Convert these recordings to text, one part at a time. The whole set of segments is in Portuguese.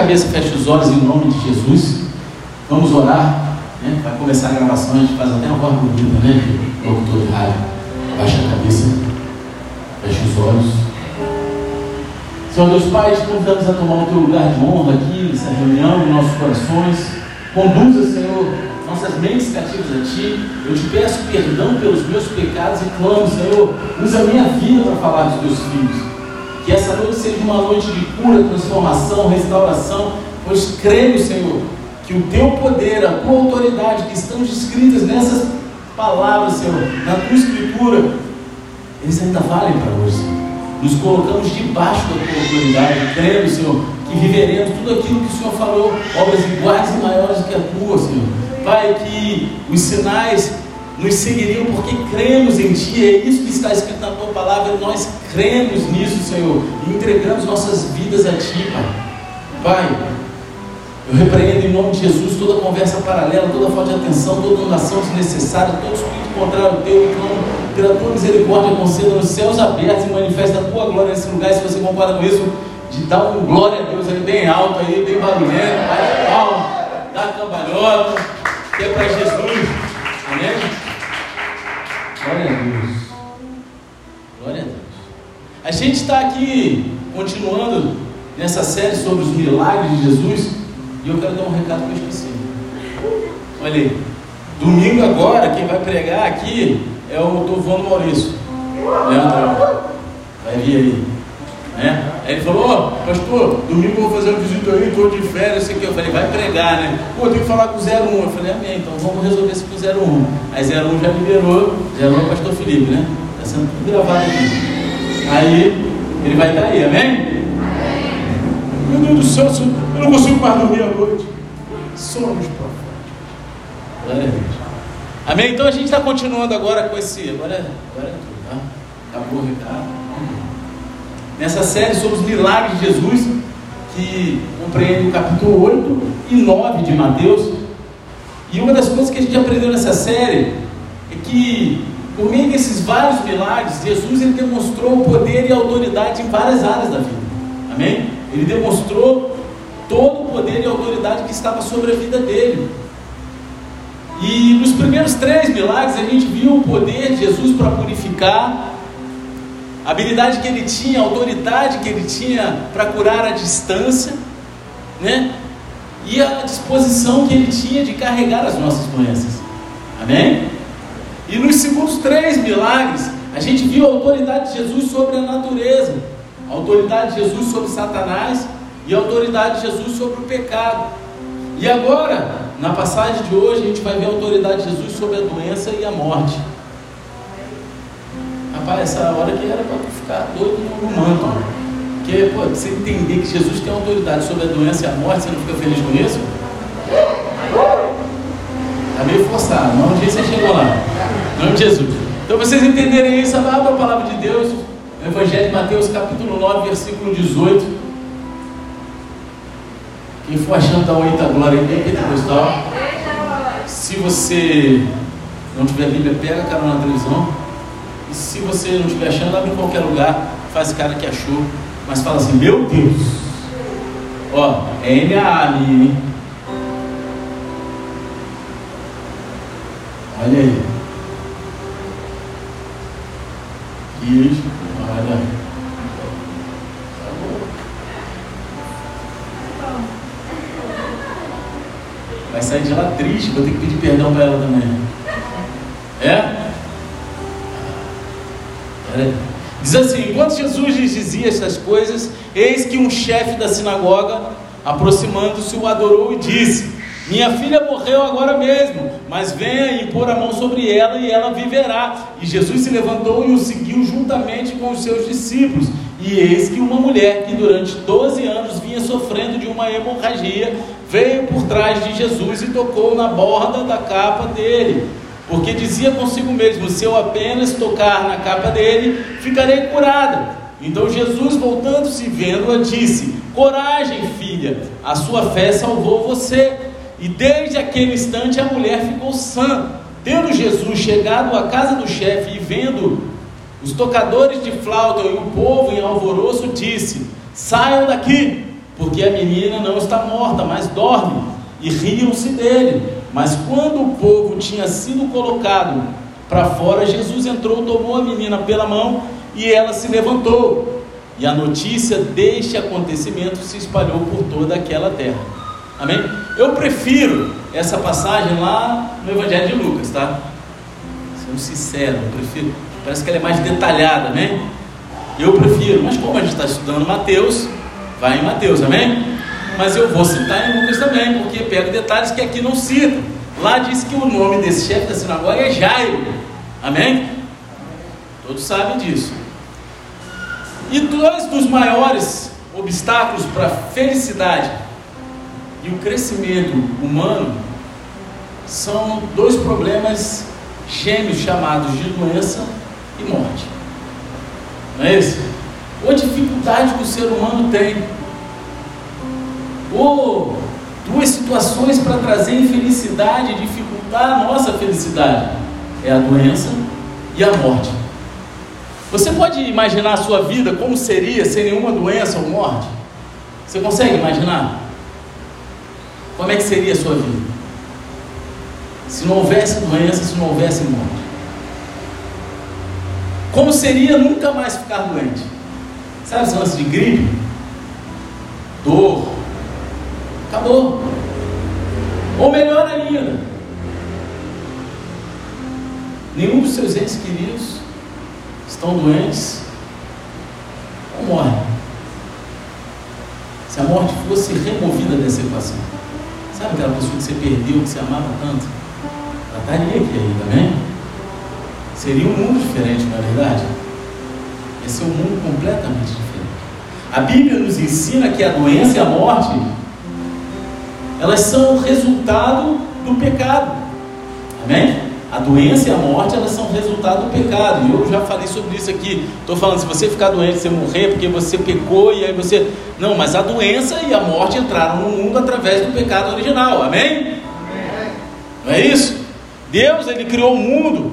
cabeça, feche os olhos em nome de Jesus. Vamos orar. Né? Vai começar a gravação, a gente faz até uma voz bonita, né? Locutor de rádio. Baixa a cabeça, feche os olhos. Senhor Deus Pai, te convidamos a tomar o teu lugar de honra aqui nessa reunião, em nossos corações. Conduza, Senhor, nossas mentes cativas a Ti. Eu te peço perdão pelos meus pecados e clamo, Senhor, usa a minha vida para falar dos teus filhos. Que essa noite seja uma noite de cura, transformação, restauração, pois creio, Senhor, que o teu poder, a tua autoridade que estão escritas nessas palavras, Senhor, na tua escritura, eles ainda valem para hoje, Senhor. Nos colocamos debaixo da tua autoridade, crendo, Senhor, que viveremos tudo aquilo que o Senhor falou, obras iguais e maiores do que a tua, Senhor. Pai, que os sinais nos seguiriam porque cremos em Ti, é isso que está escrito na Tua palavra, nós cremos nisso, Senhor, e entregamos nossas vidas a Ti, Pai. Pai, eu repreendo em nome de Jesus toda conversa paralela, toda falta de atenção, toda anulação desnecessária, todo espírito contrário ao Teu, e clamo pela Tua misericórdia, conceda nos céus abertos e manifesta a Tua glória nesse lugar, se você concorda com isso, de dar um glória a Deus aí bem alto, aí, bem barulhento, mais palma, dá cambalhota, que é para Jesus, amém? Glória a Deus. A gente está aqui continuando nessa série sobre os milagres de Jesus e eu quero dar um recado que eu esqueci. Olha aí. Domingo agora, quem vai pregar aqui é o Dovano Maurício. Leandro. Vai vir aí. Né? Aí ele falou, oh, pastor, domingo eu vou fazer uma visita aí, estou de férias, que. Eu falei, vai pregar, né? Pô, tem que falar com o 01. Eu falei, amém, então vamos resolver isso com o 01. Aí 01 já liberou, 01 é o pastor Felipe, né? Está sendo tudo gravado aqui. Aí ele vai estar aí, amém? Meu Deus do céu, eu não consigo mais dormir à noite. Somos proféticos. Glória a Deus. Amém? Então a gente está continuando agora com esse. Agora, agora é tudo, tá? Acabou o recado nessa série sobre os milagres de Jesus, que compreende o capítulo 8 e 9 de Mateus. E uma das coisas que a gente aprendeu nessa série é que, por meio desses vários milagres, Jesus ele demonstrou poder e autoridade em várias áreas da vida. Amém? Ele demonstrou todo o poder e autoridade que estava sobre a vida dele. E nos primeiros três milagres a gente viu o poder de Jesus para purificar, a habilidade que ele tinha, a autoridade que ele tinha para curar à distância, né? E a disposição que ele tinha de carregar as nossas doenças. Amém? E nos segundos três milagres, a gente viu a autoridade de Jesus sobre a natureza, a autoridade de Jesus sobre Satanás e a autoridade de Jesus sobre o pecado. E agora, na passagem de hoje, a gente vai ver a autoridade de Jesus sobre a doença e a morte. Rapaz, essa hora que era para ficar doido no, manto. Porque, pô, você entender que Jesus tem autoridade sobre a doença e a morte, você não fica feliz com isso? Está meio forçado, mas um dia você chegou lá. Em nome de Jesus. Então, vocês entenderem isso, abra a palavra de Deus, no Evangelho de Mateus, capítulo 9, versículo 18. Quem for achando da muita glória bem pentecostal. Se você não tiver Bíblia, pega a cara na televisão. E se você não estiver achando, abre em qualquer lugar, faz cara que achou, mas fala assim, meu Deus, ó, é NAA ali, hein? Olha aí. Isso, olha. Vai sair de lá triste, vou ter que pedir perdão para ela também. É? Diz assim: enquanto Jesus lhes dizia essas coisas, eis que um chefe da sinagoga, aproximando-se, o adorou e disse: Minha filha morreu agora mesmo, mas venha e pôr a mão sobre ela e ela viverá. E Jesus se levantou e o seguiu juntamente com os seus discípulos. E eis que uma mulher que durante 12 anos vinha sofrendo de uma hemorragia veio por trás de Jesus e tocou na borda da capa dele porque dizia consigo mesmo: se eu apenas tocar na capa dele, ficarei curada. Então Jesus, voltando-se vendo-a, disse: Coragem, filha, a sua fé salvou você. E desde aquele instante a mulher ficou sã. Tendo Jesus chegado à casa do chefe e vendo os tocadores de flauta e o povo em alvoroço, disse: Saiam daqui, porque a menina não está morta, mas dorme, e riam-se dele. Mas quando o povo tinha sido colocado para fora, Jesus entrou, tomou a menina pela mão e ela se levantou. E a notícia deste acontecimento se espalhou por toda aquela terra. Amém? Eu prefiro essa passagem lá no Evangelho de Lucas, tá? Sendo sincero, eu prefiro. Parece que ela é mais detalhada, amém? Eu prefiro, mas como a gente está estudando Mateus, vai em Mateus, amém? Mas eu vou citar em Lucas também, porque pego detalhes que aqui não cita. Lá diz que o nome desse chefe da sinagoga é Jairo, amém? Todos sabem disso. E dois dos maiores obstáculos para a felicidade e o crescimento humano são dois problemas gêmeos chamados de doença e morte. Não é isso? Ou dificuldade que o ser humano tem, ou duas situações para trazer infelicidade, dificultar a nossa felicidade: é a doença e a morte. Você pode imaginar a sua vida como seria sem nenhuma doença ou morte? Você consegue imaginar? Como é que seria a sua vida? Se não houvesse doença, se não houvesse morte. Como seria nunca mais ficar doente? Sabe esse lance de gripe? Dor. Acabou. Ou melhor ainda, nenhum dos seus entes queridos estão doentes ou morrem. Se a morte fosse removida dessa equação, sabe aquela pessoa que você perdeu, que você amava tanto? Ela estaria aqui ainda, né? Seria um mundo diferente, não é verdade? Esse é um mundo completamente diferente. A Bíblia nos ensina que a doença e a morte elas são resultado do pecado. Amém? A doença e a morte, elas são resultado do pecado. E eu já falei sobre isso aqui. Estou falando, se você ficar doente, você morrer porque você pecou e aí você. Não, mas a doença e a morte entraram no mundo através do pecado original. Amém? Amém. Não é isso? Deus, ele criou o mundo.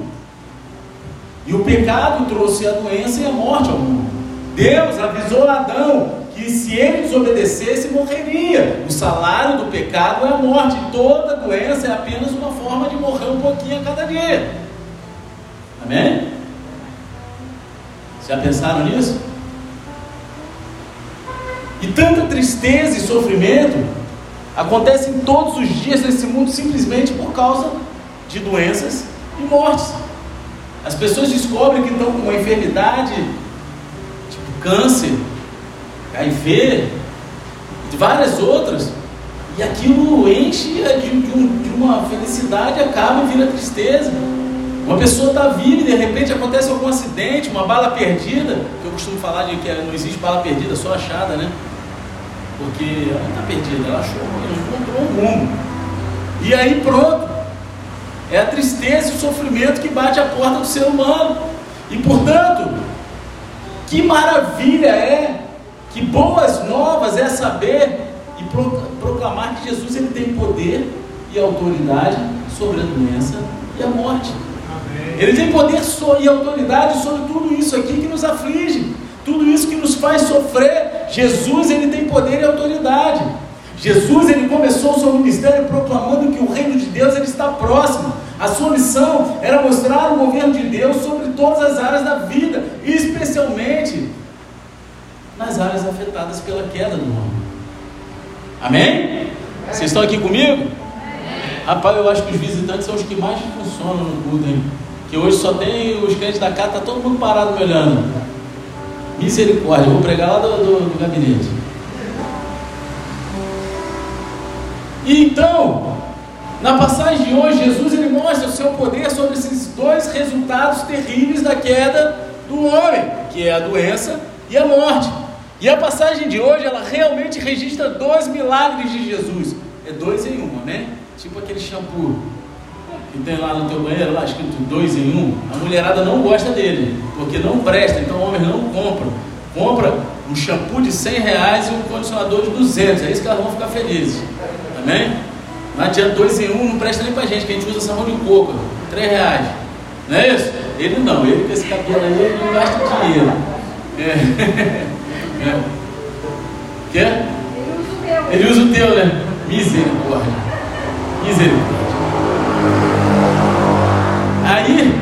E o pecado trouxe a doença e a morte ao mundo. Deus avisou Adão que se ele desobedecesse, morreria. O salário do pecado é a morte. Toda doença é apenas uma forma de morrer um pouquinho a cada dia. Amém? Já pensaram nisso? E tanta tristeza e sofrimento acontecem todos os dias nesse mundo simplesmente por causa de doenças e mortes. As pessoas descobrem que estão com uma enfermidade, tipo câncer, HIV, de várias outras, e aquilo enche de, de, de uma felicidade, acaba e vira tristeza. Uma pessoa está viva e de repente acontece algum acidente, uma bala perdida, que eu costumo falar de que não existe bala perdida, só achada, né? Porque ela não está perdida, ela achou, ela encontrou um rumo. E aí pronto. É a tristeza e o sofrimento que bate a porta do ser humano. E portanto, que maravilha é que boas novas é saber e proclamar que Jesus ele tem poder e autoridade sobre a doença e a morte. Amém. Ele tem poder e autoridade sobre tudo isso aqui que nos aflige, tudo isso que nos faz sofrer. Jesus ele tem poder e autoridade. Jesus ele começou o seu ministério proclamando que o reino de Deus ele está próximo. A sua missão era mostrar o governo de Deus sobre todas as áreas da vida, especialmente nas áreas afetadas pela queda do homem. Amém? Vocês estão aqui comigo? Rapaz, eu acho que os visitantes são os que mais funcionam no culto, hein? Que hoje só tem os crentes da casa, tá todo mundo parado me olhando. Misericórdia, vou pregar lá do, do, do gabinete. E então, na passagem de hoje, Jesus ele mostra o seu poder sobre esses dois resultados terríveis da queda do homem, que é a doença e a morte. E a passagem de hoje, ela realmente registra dois milagres de Jesus. É dois em uma, né? Tipo aquele shampoo que tem lá no teu banheiro, lá escrito dois em um. A mulherada não gosta dele, porque não presta, então homens não compram. Compra um shampoo de 100 reais e um condicionador de 200. É isso que elas vão ficar felizes. Amém? Não adianta dois em um, não presta nem pra gente, que a gente usa sabão de coco. 3 reais. Não é isso? Ele não, ele com esse cabelo aí, ele não gasta dinheiro. É. É. Quê? Ele usa o teu, né? Misericórdia. Misericórdia. Aí,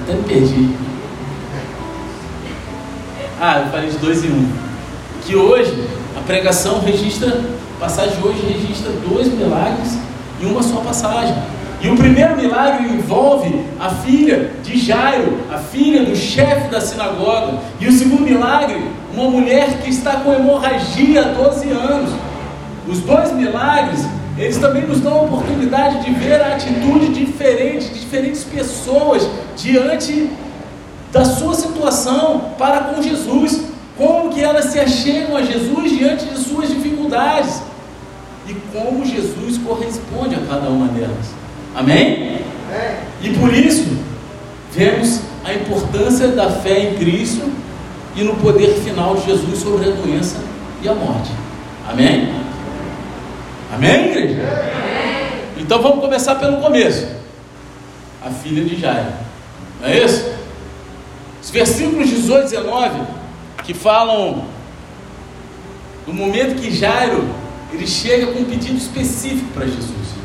até me perdi. Ah, eu falei de dois em um. Que hoje a pregação registra, a passagem de hoje registra dois milagres em uma só passagem. E o primeiro milagre envolve a filha de Jairo, a filha do chefe da sinagoga. E o segundo milagre, uma mulher que está com hemorragia há 12 anos. Os dois milagres, eles também nos dão a oportunidade de ver a atitude diferente de diferentes pessoas diante da sua situação para com Jesus. Como que elas se achegam a Jesus diante de suas dificuldades. E como Jesus corresponde a cada uma delas. Amém? E por isso, vemos a importância da fé em Cristo e no poder final de Jesus sobre a doença e a morte. Amém? Amém, igreja? Então vamos começar pelo começo. A filha de Jairo. Não é isso? Os versículos 18 e 19 que falam do momento que Jairo ele chega com um pedido específico para Jesus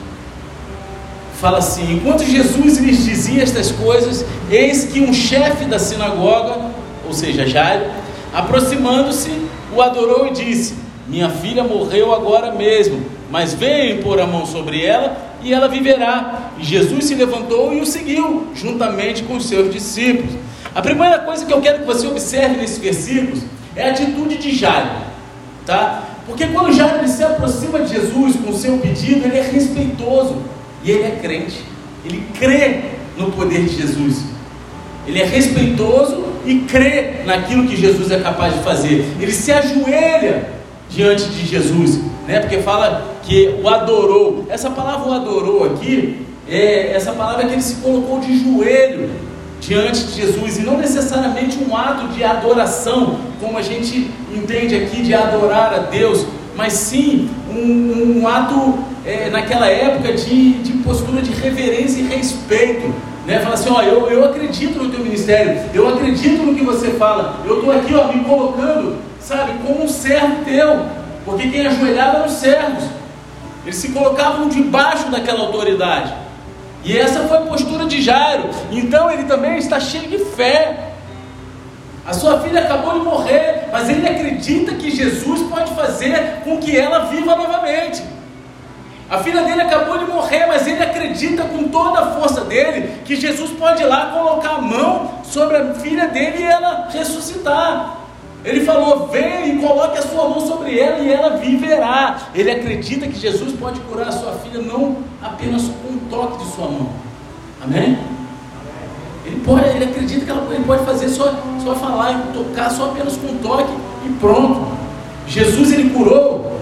fala assim: enquanto Jesus lhes dizia estas coisas, eis que um chefe da sinagoga, ou seja, Jairo, aproximando-se, o adorou e disse: Minha filha morreu agora mesmo, mas venha pôr a mão sobre ela e ela viverá. E Jesus se levantou e o seguiu, juntamente com os seus discípulos. A primeira coisa que eu quero que você observe nesses versículos é a atitude de Jairo, tá? Porque quando Jairo se aproxima de Jesus com o seu pedido, ele é respeitoso. Ele é crente, ele crê no poder de Jesus. Ele é respeitoso e crê naquilo que Jesus é capaz de fazer. Ele se ajoelha diante de Jesus, né? Porque fala que o adorou. Essa palavra o adorou aqui é essa palavra é que ele se colocou de joelho diante de Jesus e não necessariamente um ato de adoração, como a gente entende aqui de adorar a Deus, mas sim um, um ato é, naquela época de, de postura de reverência e respeito. Né? Fala assim, ó, eu, eu acredito no teu ministério, eu acredito no que você fala, eu estou aqui ó, me colocando, sabe, como um servo teu, porque quem ajoelhava eram os servos, eles se colocavam debaixo daquela autoridade. E essa foi a postura de Jairo. Então ele também está cheio de fé. A sua filha acabou de morrer, mas ele acredita que Jesus pode fazer com que ela viva novamente. A filha dele acabou de morrer, mas ele acredita com toda a força dele que Jesus pode ir lá colocar a mão sobre a filha dele e ela ressuscitar. Ele falou: Venha e coloque a sua mão sobre ela e ela viverá. Ele acredita que Jesus pode curar a sua filha não apenas com um toque de sua mão. Amém? Ele, pode, ele acredita que ela, ele pode fazer só, só falar e tocar só apenas com um toque e pronto. Jesus ele curou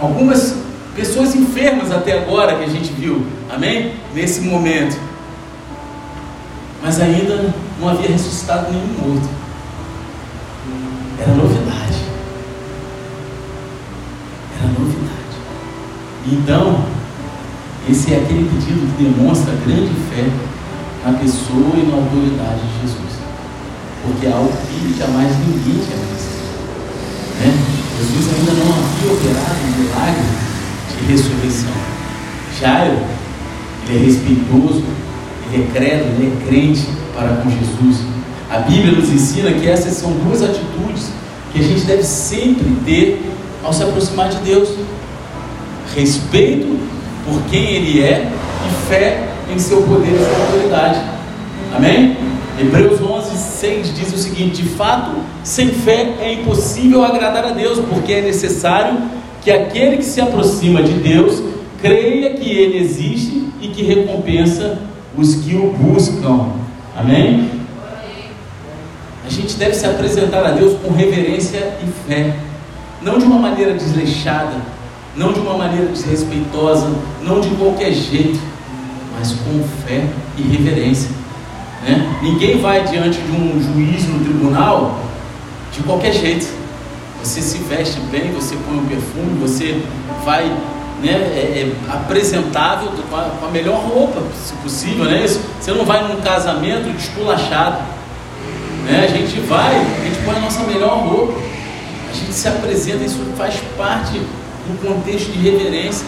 algumas Pessoas enfermas até agora que a gente viu, amém? Nesse momento. Mas ainda não havia ressuscitado nenhum morto. Era novidade. Era novidade. Então, esse é aquele pedido que demonstra grande fé na pessoa e na autoridade de Jesus. Porque é algo que jamais ninguém tinha visto. Né? Jesus ainda não havia operado um milagre ressurreição. Jairo, ele é respeitoso, ele é credo, ele é crente para com Jesus. A Bíblia nos ensina que essas são duas atitudes que a gente deve sempre ter ao se aproximar de Deus: respeito por quem Ele é e fé em seu poder e sua autoridade. Amém? Hebreus 11, 6 diz o seguinte: De fato, sem fé é impossível agradar a Deus, porque é necessário que aquele que se aproxima de Deus creia que Ele existe e que recompensa os que o buscam. Amém? A gente deve se apresentar a Deus com reverência e fé, não de uma maneira desleixada, não de uma maneira desrespeitosa, não de qualquer jeito, mas com fé e reverência. Né? Ninguém vai diante de um juiz no tribunal de qualquer jeito. Você se veste bem, você põe um perfume, você vai né, é, é apresentável com a, com a, melhor roupa, se possível, né? Isso, você não vai num casamento esculachado. Né? A gente vai, a gente põe a nossa melhor roupa. gente se apresenta, isso faz parte do contexto de reverência.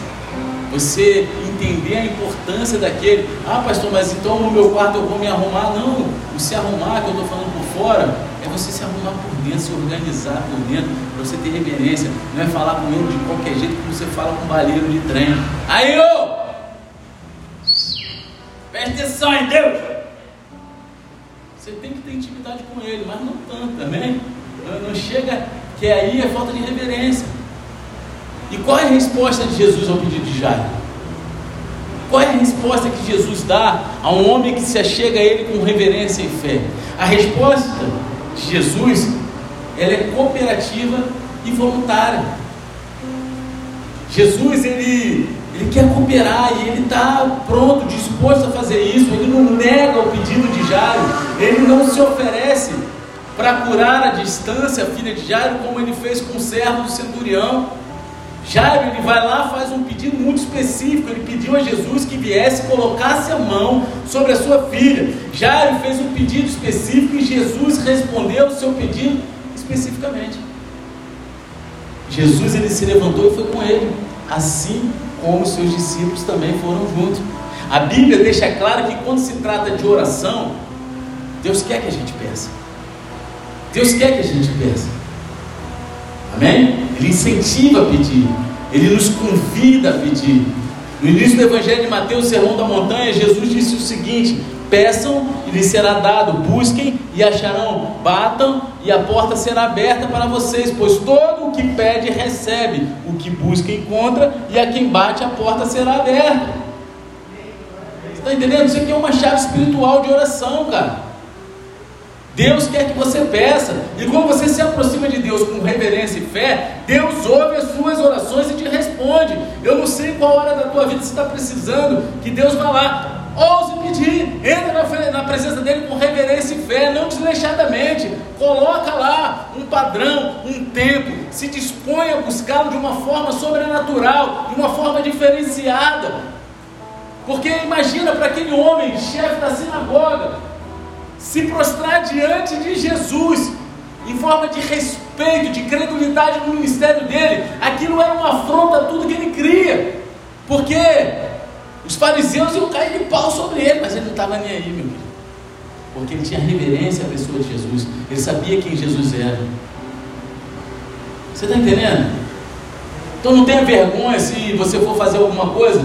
Você entender a importância daquele. Ah, pastor, mas então no meu quarto eu vou me arrumar. Não, o se arrumar que eu estou falando por fora é você se arrumar por dentro, se organizar por dentro, para você ter reverência. Não é falar com ele de qualquer jeito como você fala com um baleiro de trem. Aí, ô! Presta atenção em Deus! Você tem que ter intimidade com ele, mas não tanto também. Não, não chega que aí é falta de reverência. E qual é a resposta de Jesus ao pedido de Jairo? Qual é a resposta que Jesus dá a um homem que se achega a ele com reverência e fé? A resposta de Jesus ela é cooperativa e voluntária. Jesus ele, ele quer cooperar e ele está pronto, disposto a fazer isso. Ele não nega o pedido de Jairo, ele não se oferece para curar a distância a filha de Jairo, como ele fez com o servo do centurião. Jairo ele vai lá, faz um pedido muito específico. Ele pediu a Jesus que viesse, colocasse a mão sobre a sua filha. Jairo fez um pedido específico e Jesus respondeu o seu pedido especificamente. Jesus ele se levantou e foi com ele, assim como seus discípulos também foram juntos. A Bíblia deixa claro que quando se trata de oração, Deus quer que a gente peça. Deus quer que a gente peça. Amém? Ele incentiva a pedir, ele nos convida a pedir. No início do Evangelho de Mateus, Sermão da Montanha, Jesus disse o seguinte: Peçam e lhes será dado, busquem e acharão, batam e a porta será aberta para vocês, pois todo o que pede recebe, o que busca encontra, e a quem bate a porta será aberta. Você está entendendo? Isso aqui é uma chave espiritual de oração, cara. Deus quer que você peça. E quando você se aproxima de Deus com reverência e fé, Deus ouve as suas orações e te responde. Eu não sei qual hora da tua vida você está precisando, que Deus vai lá. Ouse pedir, entra na, presença dele com reverência e fé, não desleixadamente. Coloca lá um padrão, um tempo, se dispõe a buscá-lo de uma forma sobrenatural, de uma forma diferenciada. Porque imagina para aquele homem, chefe da sinagoga, se prostrar diante de Jesus, em forma de respeito, de credulidade no ministério dele, aquilo era uma afronta a tudo que ele cria, porque os fariseus iam cair de pau sobre ele, mas ele não estava nem aí, meu filho, porque ele tinha reverência à pessoa de Jesus, ele sabia quem Jesus era. Você está entendendo? Então não tenha vergonha se você for fazer alguma coisa,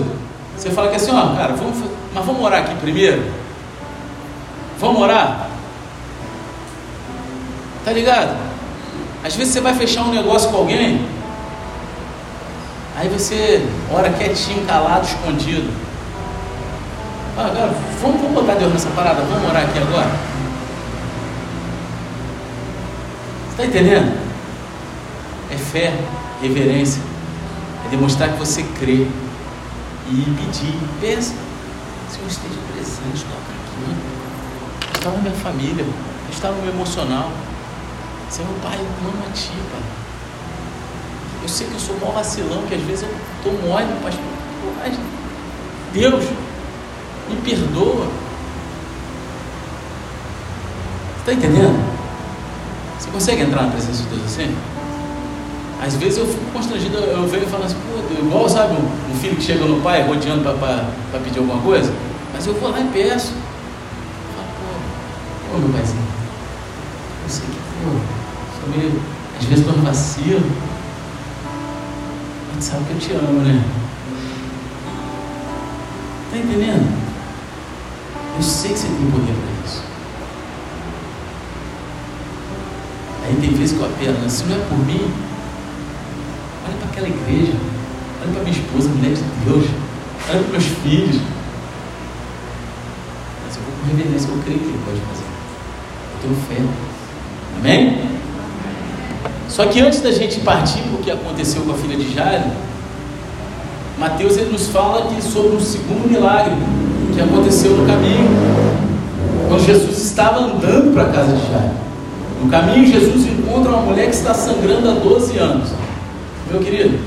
você fala que assim, ó, cara, vamos, mas vamos orar aqui primeiro. Vamos orar? Tá ligado? Às vezes você vai fechar um negócio com alguém, aí você ora quietinho, calado, escondido. Ah, agora, vamos, vamos botar Deus nessa parada, vamos orar aqui agora. Você está entendendo? É fé, reverência, é demonstrar que você crê e pedir, pensa, Senhor esteja presente, aqui está na minha família, está no meu emocional. Senhor, Pai, eu amo a Ti, Pai. Eu sei que eu sou mó vacilão, que às vezes eu estou mole, pastor. Mas Deus, me perdoa. Você está entendendo? Você consegue entrar na presença de Deus assim? Às vezes eu fico constrangido, eu venho falo assim, pô, igual sabe um filho que chega no pai rodeando para pedir alguma coisa, mas eu vou lá e peço. Ô meu paizinho, eu sei que pô, sou meio, às vezes no vacilo, mas sabe que eu te amo, né? Tá entendendo? Eu sei que você tem poder para isso. Aí tem vezes que eu apelo, se não é por mim, olha para aquela igreja, olha para minha esposa, mulher de Deus, olha para meus filhos. Mas eu vou com reverência, eu creio que ele pode fazer tenho fé. Amém? Só que antes da gente partir para o que aconteceu com a filha de Jairo, Mateus ele nos fala aqui sobre um segundo milagre que aconteceu no caminho, quando Jesus estava andando para a casa de Jairo. No caminho, Jesus encontra uma mulher que está sangrando há 12 anos. Meu querido,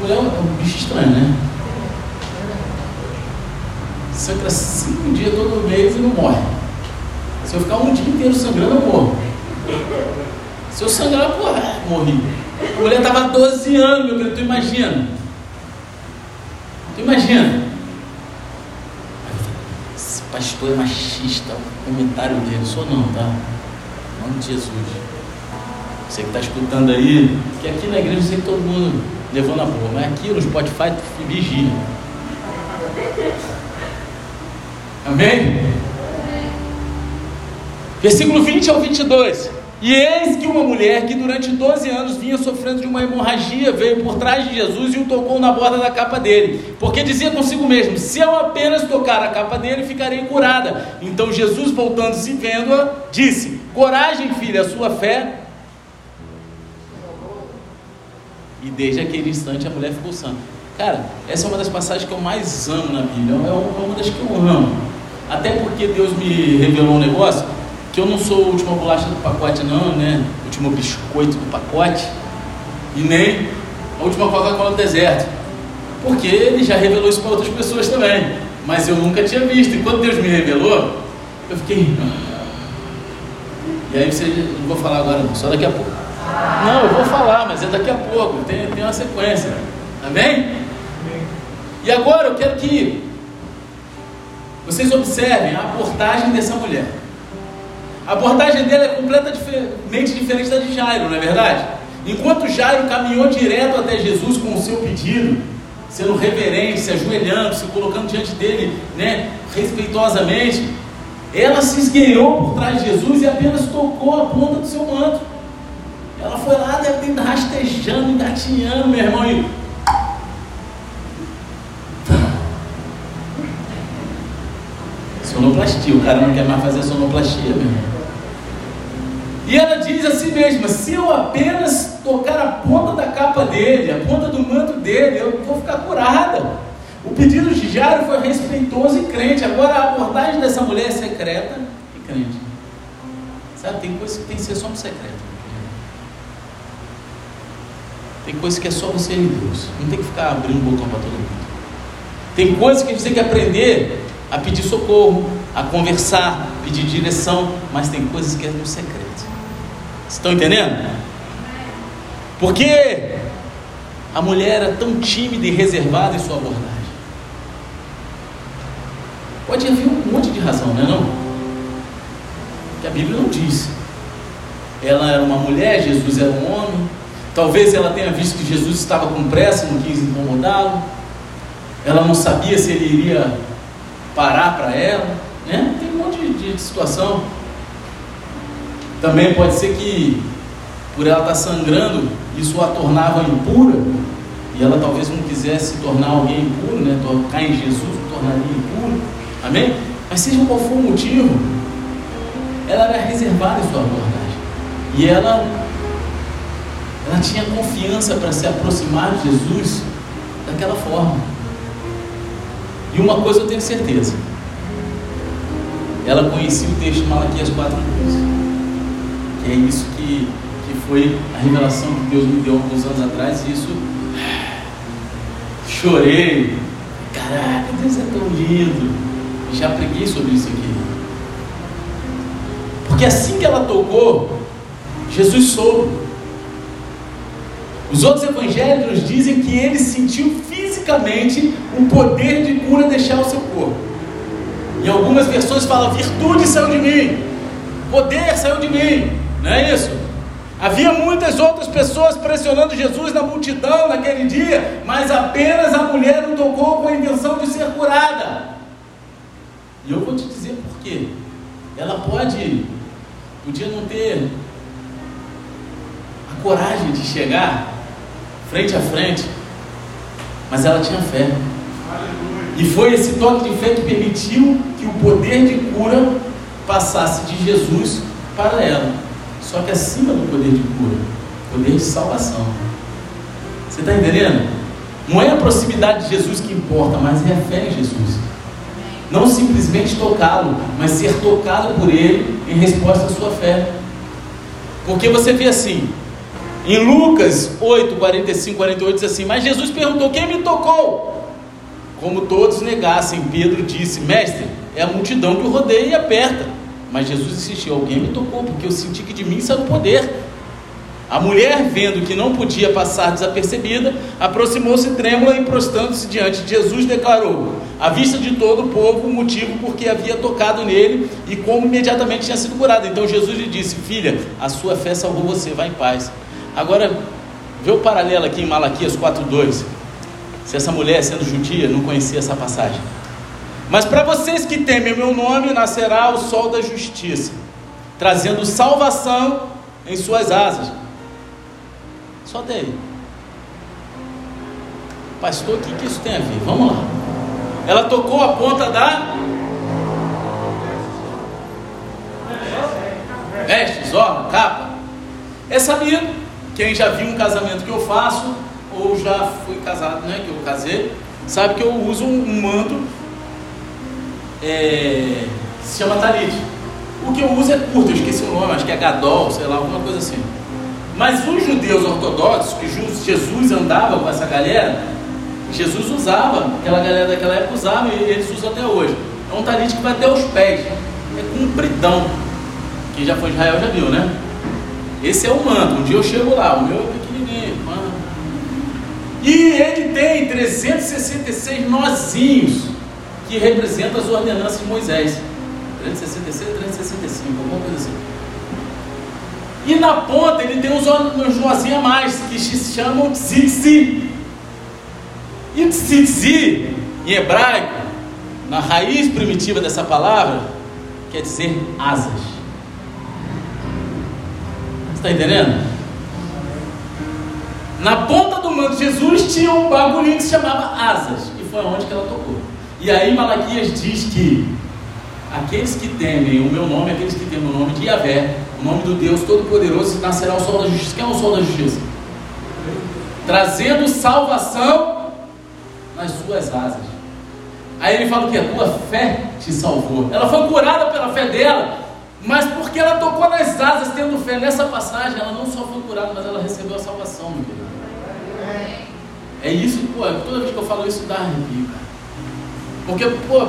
mulher é um bicho estranho, né? Sangra cinco dias todo mês e não morre. Se eu ficar um dia inteiro sangrando, eu morro. Se eu sangrar, porra, morri. A mulher estava 12 anos, meu querido, tu imagina. Tu imagina. Esse pastor é machista, o comentário dele, sou não, tá? Em nome de Jesus. Você que está escutando aí, que aqui na igreja eu sei que todo mundo levou na boa, mas aqui no Spotify vigia. Amém? Versículo 20 ao 22. E eis que uma mulher que durante 12 anos vinha sofrendo de uma hemorragia veio por trás de Jesus e o tocou na borda da capa dele, porque dizia consigo mesmo: Se eu apenas tocar a capa dele, ficarei curada. Então Jesus, voltando-se e vendo-a, disse: Coragem, filha, a sua fé. E desde aquele instante a mulher ficou sã. Cara, essa é uma das passagens que eu mais amo na Bíblia, é uma das que eu amo. Até porque Deus me revelou um negócio que eu não sou a última bolacha do pacote, não, né? O último biscoito do pacote, e nem a última Coca-Cola do deserto, porque ele já revelou isso para outras pessoas também, mas eu nunca tinha visto. E quando Deus me revelou, eu fiquei. E aí você, não vou falar agora, não, só daqui a pouco. Não, eu vou falar, mas é daqui a pouco, tem, tem uma sequência. Amém? E agora eu quero que vocês observem a abordagem dessa mulher. A abordagem dele é completamente diferente da de Jairo, não é verdade? Enquanto Jairo caminhou direto até Jesus com o seu pedido, sendo reverente, se ajoelhando, se colocando diante dele, né, respeitosamente, ela se esgueirou por trás de Jesus e apenas tocou a ponta do seu manto. Ela foi lá, ter rastejando, engatinhando, meu irmão, e sonoplastia. O cara não quer mais fazer sonoplastia mesmo. E ela diz a si mesma: se eu apenas tocar a ponta da capa dele, a ponta do manto dele, eu vou ficar curada. O pedido de Jairo foi respeitoso e crente. Agora a abordagem dessa mulher é secreta e crente. Sabe, tem coisas que tem que ser só no secreto. Tem coisas que é só você e Deus. Não tem que ficar abrindo o botão para todo mundo. Tem coisas que a gente tem que aprender a pedir socorro, a conversar, pedir direção, mas tem coisas que é no secreto. Estão entendendo? Porque a mulher era tão tímida e reservada em sua abordagem. Pode haver um monte de razão, não é não? Que a Bíblia não diz. Ela era uma mulher, Jesus era um homem. Talvez ela tenha visto que Jesus estava com pressa, não quis incomodá-lo. Ela não sabia se ele iria parar para ela. Né? Tem um monte de, de situação. Também pode ser que, por ela estar sangrando, isso a tornava impura, e ela talvez não quisesse se tornar alguém impuro, né? tocar em Jesus tornaria impuro, amém? Mas seja qual for o motivo, ela era reservada em sua abordagem, e ela, ela tinha confiança para se aproximar de Jesus daquela forma. E uma coisa eu tenho certeza, ela conhecia o texto de Malaquias 4,12 é isso que, que foi a revelação que Deus me deu alguns anos atrás, e isso chorei. Caraca, Deus é tão lindo. Já preguei sobre isso aqui. Porque assim que ela tocou, Jesus soube. Os outros evangelhos dizem que ele sentiu fisicamente o poder de cura deixar o seu corpo. Em algumas versões fala: virtude saiu de mim, poder saiu de mim. Não é isso? Havia muitas outras pessoas pressionando Jesus na multidão naquele dia, mas apenas a mulher o tocou com a intenção de ser curada. E eu vou te dizer por quê. Ela pode, podia não ter a coragem de chegar frente a frente, mas ela tinha fé. E foi esse toque de fé que permitiu que o poder de cura passasse de Jesus para ela. Só que acima do poder de cura, poder de salvação. Você está entendendo? Não é a proximidade de Jesus que importa, mas é a fé em Jesus. Não simplesmente tocá-lo, mas ser tocado por ele em resposta à sua fé. Porque você vê assim, em Lucas 8, 45, 48, diz assim: Mas Jesus perguntou: Quem me tocou? Como todos negassem, Pedro disse: Mestre, é a multidão que o rodeia e aperta. Mas Jesus insistiu: alguém me tocou, porque eu senti que de mim saiu o poder. A mulher, vendo que não podia passar desapercebida, aproximou-se trêmula e, prostrando-se diante de Jesus, declarou, à vista de todo o povo, o motivo por que havia tocado nele e como imediatamente tinha sido curado. Então Jesus lhe disse: Filha, a sua fé salvou você, vá em paz. Agora, vê o paralelo aqui em Malaquias 4,2. Se essa mulher, sendo judia, não conhecia essa passagem. Mas para vocês que temem o meu nome, nascerá o sol da justiça, trazendo salvação em suas asas. Só daí. Pastor, o que, que isso tem a ver? Vamos lá. Ela tocou a ponta da. Vestes, orla, capa. É sabido. Quem já viu um casamento que eu faço, ou já fui casado, né? Que eu casei, sabe que eu uso um manto é, se chama talit. O que eu uso é curto, eu esqueci o nome, acho que é gadol, sei lá, alguma coisa assim. Mas os judeus ortodoxos, que Jesus andava com essa galera, Jesus usava, aquela galera daquela época usava e eles usam até hoje. É um talit que vai até os pés, é compridão. Quem já foi Israel já viu, né? Esse é o manto. Um dia eu chego lá, o meu é pequenininho. E ele tem 366 nozinhos que representam as ordenanças de Moisés. 366, 365, alguma coisa assim. E na ponta ele tem uns, uns nozinhos a mais, que se chamam tzitzi. E tzitzi, em hebraico, na raiz primitiva dessa palavra, quer dizer asas. Está entendendo? Na ponta do manto de Jesus tinha um bagulhinho que se chamava asas, e foi onde que ela tocou. E aí Malaquias diz que aqueles que temem o meu nome, aqueles que temem o nome de Yahvé, o nome do Deus Todo-Poderoso, nascerá o sol da justiça. Quem é o sol da justiça? Trazendo salvação nas suas asas. Aí ele fala que a tua fé te salvou. Ela foi curada pela fé dela, mas porque ela tocou nas asas, tendo fé nessa passagem, ela não só foi curada, mas ela recebeu a salvação, meu querido. É isso, pô, toda vez que eu falo isso dá arrepio. Porque, pô,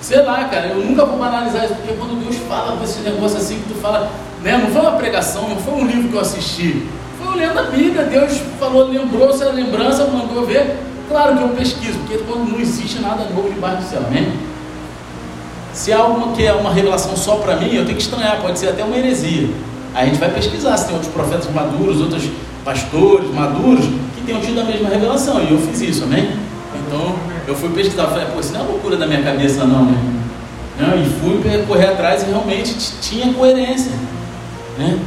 sei lá, cara, eu nunca vou banalizar isso, porque quando Deus fala com esse negócio assim, que tu fala, né? Não foi uma pregação, não foi um livro que eu assisti. Foi eu lendo a Bíblia. Deus falou, lembrou-se a lembrança, mandou ver. Claro que eu pesquiso, porque quando não existe nada novo debaixo do céu, amém? Se é algo que é uma revelação só para mim, eu tenho que estranhar, pode ser até uma heresia. A gente vai pesquisar se tem outros profetas maduros, outros pastores maduros que tenham tido a mesma revelação. E eu fiz isso, amém? Então eu fui pesquisar, falei, pô, isso não é loucura da minha cabeça, não, né? Não, e fui correr atrás e realmente tinha coerência. Né?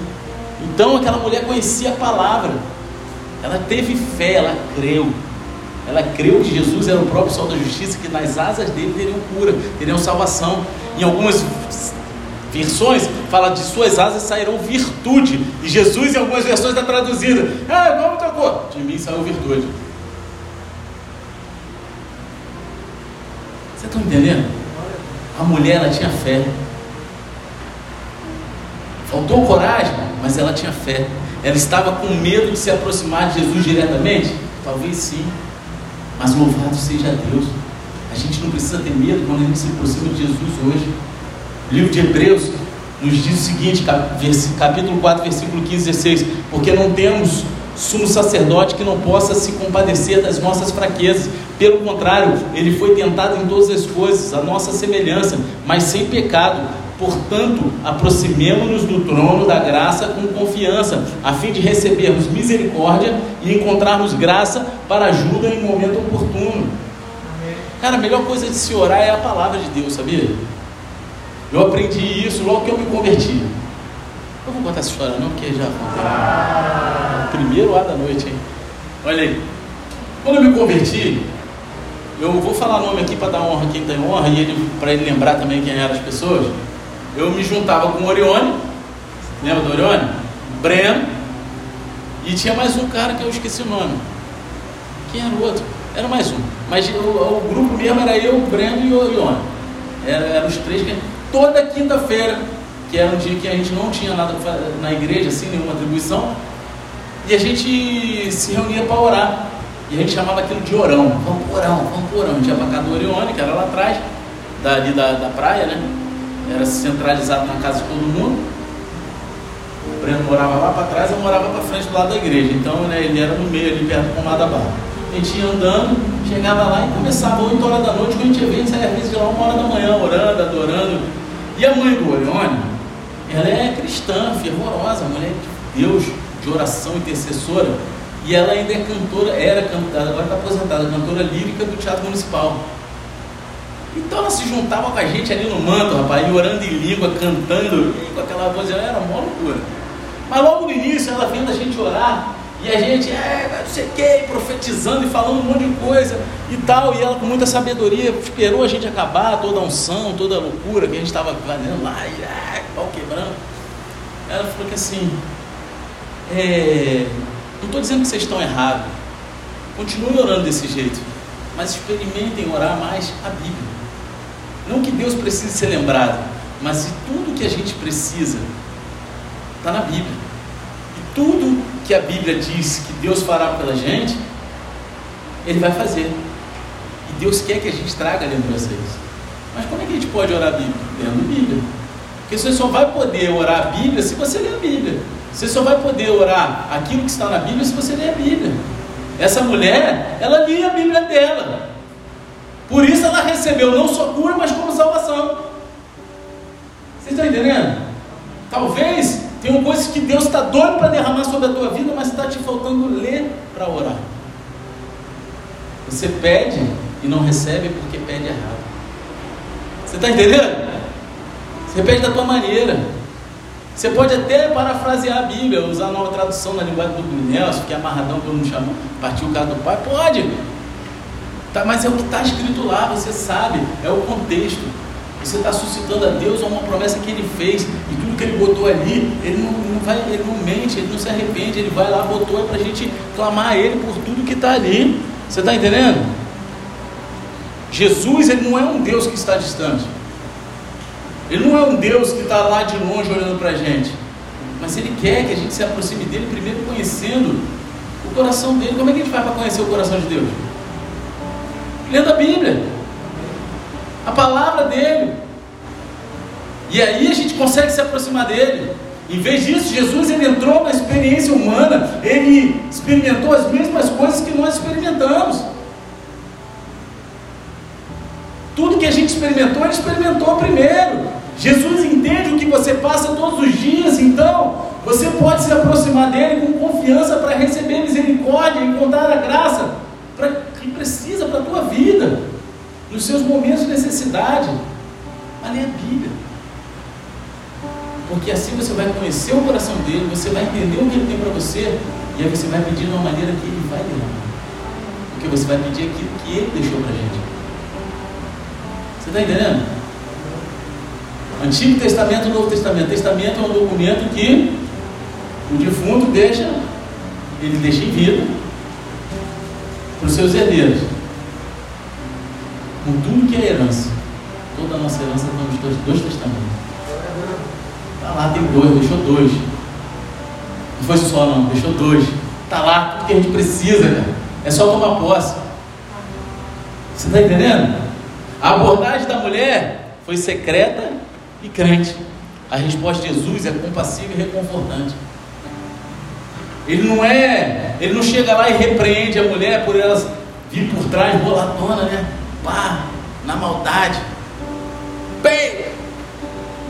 Então aquela mulher conhecia a palavra, ela teve fé, ela creu. Ela creu que Jesus era o próprio sol da justiça, que nas asas dele teriam cura, teriam salvação. Em algumas versões fala de suas asas sairão virtude. E Jesus, em algumas versões, está traduzido: Ah, como tocou? De mim saiu virtude. Você está entendendo? A mulher ela tinha fé. Faltou coragem, mas ela tinha fé. Ela estava com medo de se aproximar de Jesus diretamente? Talvez sim. Mas louvado seja Deus. A gente não precisa ter medo quando a gente se aproxima de Jesus hoje. O livro de Hebreus nos diz o seguinte, capítulo 4, versículo 15 e 16: Porque não temos sumo sacerdote que não possa se compadecer das nossas fraquezas. Pelo contrário, ele foi tentado em todas as coisas, a nossa semelhança, mas sem pecado. Portanto, aproximemo-nos do trono da graça com confiança, a fim de recebermos misericórdia e encontrarmos graça para ajuda em momento oportuno. Cara, a melhor coisa de se orar é a palavra de Deus, sabia? Eu aprendi isso logo que eu me converti. Eu vou contar essa história não, porque já. Primeiro ar da noite, hein? Olha aí. Quando eu me converti, eu vou falar nome aqui para dar honra quem tem honra e ele, para ele lembrar também quem eram as pessoas eu me juntava com o Orione, lembra do Orione? Breno, e tinha mais um cara que eu esqueci o nome. Quem era o outro? Era mais um. Mas o, o grupo mesmo era eu, o Breno e o Orione. Eram era os três que. Toda quinta-feira, que era um dia que a gente não tinha nada na igreja, assim, nenhuma atribuição, e a gente se reunia para orar. E a gente chamava aquilo de orão. Vamos por orão, vamos por orão. A gente ia para casa do Orione, que era lá atrás, dali da, da praia, né? era centralizado na casa de todo mundo. Breno morava lá para trás, eu morava para frente do lado da igreja. Então, né, ele era no meio, ali perto do pomar da barra. A gente ia andando, chegava lá e começava 8 horas da noite, quando a gente ia ver, a gente saía às vezes de lá uma hora da manhã, orando, adorando. E a mãe do Orione, ela é cristã, fervorosa, mulher de Deus, de oração, intercessora. E ela ainda é cantora, era cantora, agora está aposentada, cantora lírica do Teatro Municipal. Então ela se juntava com a gente ali no manto, rapaz, orando em língua, cantando, e com aquela voz, era uma loucura. Mas logo no início ela vendo a gente orar, e a gente, é, não sei o que, profetizando e falando um monte de coisa e tal, e ela com muita sabedoria esperou a gente acabar, toda a unção, toda a loucura que a gente estava fazendo lá, e é, pau quebrando. Ela falou que assim, é, não estou dizendo que vocês estão errados, continuem orando desse jeito, mas experimentem orar mais a Bíblia. Não que Deus precise ser lembrado, mas se tudo que a gente precisa está na Bíblia. E tudo que a Bíblia diz que Deus fará pela gente, Ele vai fazer. E Deus quer que a gente traga lembrança disso. Mas como é que a gente pode orar a Bíblia? Lendo a Bíblia. Porque você só vai poder orar a Bíblia se você ler a Bíblia. Você só vai poder orar aquilo que está na Bíblia se você ler a Bíblia. Essa mulher, ela lia a Bíblia dela. Por isso ela recebeu não só cura, mas como salvação. Vocês estão entendendo? Talvez tenham coisas que Deus está doido para derramar sobre a tua vida, mas está te faltando ler para orar. Você pede e não recebe porque pede errado. Você está entendendo? Você pede da tua maneira. Você pode até parafrasear a Bíblia, usar a nova tradução na linguagem do Nelson, que é amarradão, todo mundo chama, partiu o caso do pai. Pode. Tá, mas é o que está escrito lá, você sabe, é o contexto. Você está suscitando a Deus uma promessa que Ele fez, e tudo que Ele botou ali, Ele não, não vai, Ele não mente, Ele não se arrepende, Ele vai lá, botou é para a gente clamar a Ele por tudo que está ali. Você está entendendo? Jesus, Ele não é um Deus que está distante. Ele não é um Deus que está lá de longe olhando para a gente. Mas Ele quer que a gente se aproxime dele, primeiro conhecendo o coração dele. Como é que a gente vai para conhecer o coração de Deus? Lendo a Bíblia, a palavra dele. E aí a gente consegue se aproximar dele. Em vez disso, Jesus ele entrou na experiência humana, ele experimentou as mesmas coisas que nós experimentamos. Tudo que a gente experimentou, ele experimentou primeiro. Jesus entende o que você passa todos os dias, então você pode se aproximar dele com confiança para receber misericórdia, encontrar a graça pra, que precisa para a tua vida, nos seus momentos de necessidade. Mas ler a Bíblia. Porque assim você vai conhecer o coração dele, você vai entender o que ele tem para você, e aí você vai pedir de uma maneira que ele vai derramar. Porque você vai pedir aquilo que ele deixou para a gente. Você está entendendo? Antigo Testamento e Novo Testamento. Testamento é um documento que o defunto deixa, ele deixa em vida para os seus herdeiros. Com tudo que é herança. Toda a nossa herança está nos dois testamentos. Está lá, tem dois, deixou dois. Não foi só não, deixou dois. Está lá tudo que a gente precisa, cara. É só tomar posse. Você está entendendo? A abordagem da mulher foi secreta e crente. A resposta de Jesus é compassiva e reconfortante. Ele não é, ele não chega lá e repreende a mulher por elas vir por trás, bolatona, né? Pá, na maldade. Bem,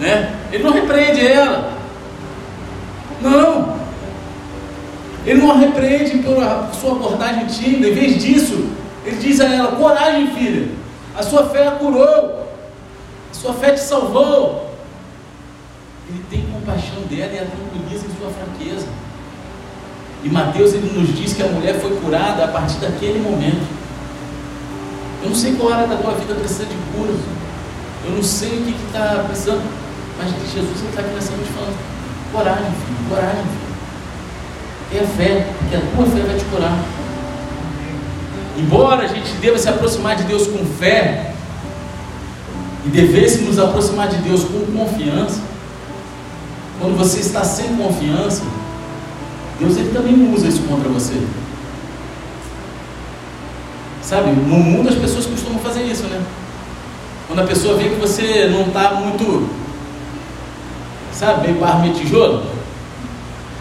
né? Ele não repreende ela. Não. Ele não a repreende por sua abordagem tímida. Em vez disso, ele diz a ela: coragem, filha. A sua fé a curou. A sua fé te salvou. Ele tem compaixão dela e a tranquiliza em sua fraqueza. E Mateus ele nos diz que a mulher foi curada a partir daquele momento. Eu não sei qual área da tua vida precisa de cura. Eu não sei o que está precisando. Mas Jesus está aqui nessa noite falando: coragem, filho, coragem, filho. Tenha fé, porque a tua fé vai te curar. Embora a gente deva se aproximar de Deus com fé, e devesse nos aproximar de Deus com confiança, quando você está sem confiança, Deus ele também usa isso contra você. Sabe, no mundo as pessoas costumam fazer isso, né? Quando a pessoa vê que você não está muito, sabe, meio barro, meio tijolo,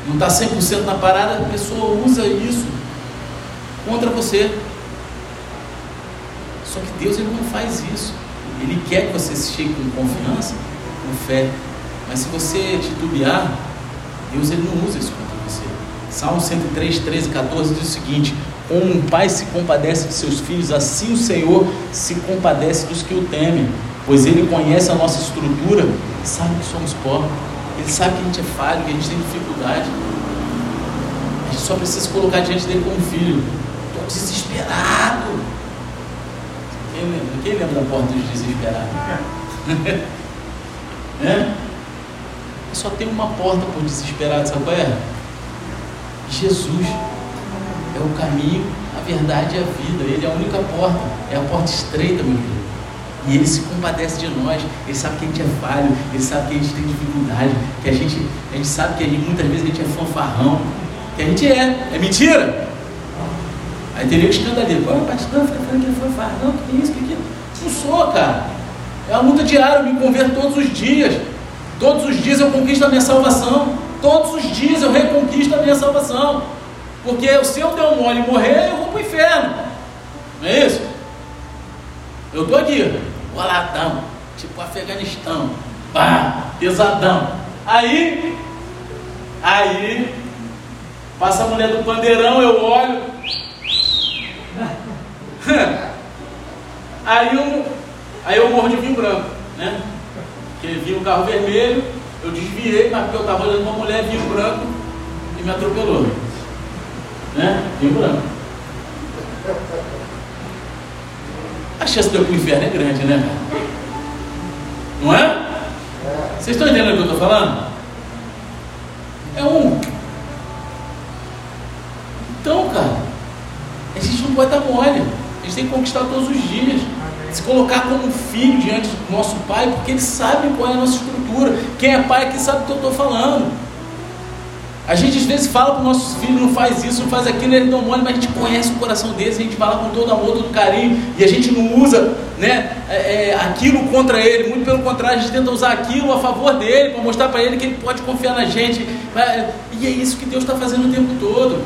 não está 100% na parada, a pessoa usa isso contra você. Só que Deus ele não faz isso. Ele quer que você chegue com confiança, com fé. Mas se você titubear, Deus ele não usa isso contra você. Salmo 103, 13 e 14 diz o seguinte: Como um pai se compadece de seus filhos, assim o Senhor se compadece dos que o temem, pois ele conhece a nossa estrutura, sabe que somos pobres, ele sabe que a gente é falho, que a gente tem dificuldade. A gente só precisa se colocar diante dele como filho. Estou desesperado. Quem lembra? Quem lembra da porta dos desesperados? é? Só tem uma porta por desesperado, sabe qual é? Jesus é o caminho, a verdade e a vida. Ele é a única porta, é a porta estreita, meu filho. E ele se compadece de nós, ele sabe que a gente é falho, ele sabe que a gente tem dificuldade, que a gente, a gente sabe que a gente, muitas vezes a gente é fanfarrão, que a gente é, é mentira. Aí teria que escandalizar, olha o pastor fica falando que foi fanfarrão, que isso, que aquilo. Não sou, cara. É uma luta diária, eu me converto todos os dias. Todos os dias eu conquisto a minha salvação. Todos os dias eu reconquisto a minha salvação. Porque se eu der um mole e morrer, eu vou para o inferno. Não é isso? Eu estou aqui, boladão, tipo Afeganistão, pá, pesadão. Aí, aí, passa a mulher do pandeirão, eu olho. Aí eu, aí eu morro de vinho branco, né? Porque vi o carro vermelho, eu desviei, mas porque eu estava olhando uma mulher, vinho branco e me atropelou. Né? Vinho branco. A chance de eu ir para o inferno é grande, né? Não é? Vocês estão entendendo o que eu estou falando? É um. Então, cara, a gente não pode dar mole. A gente tem que conquistar todos os dias. Se colocar como filho diante do nosso pai, porque ele sabe qual é a nossa estrutura. Quem é pai aqui sabe o que eu estou falando. A gente às vezes fala para os nossos filhos, não faz isso, não faz aquilo, eles dão mole, mas a gente conhece o coração deles, a gente fala com todo amor, todo carinho, e a gente não usa né, é, é aquilo contra ele, muito pelo contrário, a gente tenta usar aquilo a favor dele, para mostrar para ele que ele pode confiar na gente. E é isso que Deus está fazendo o tempo todo.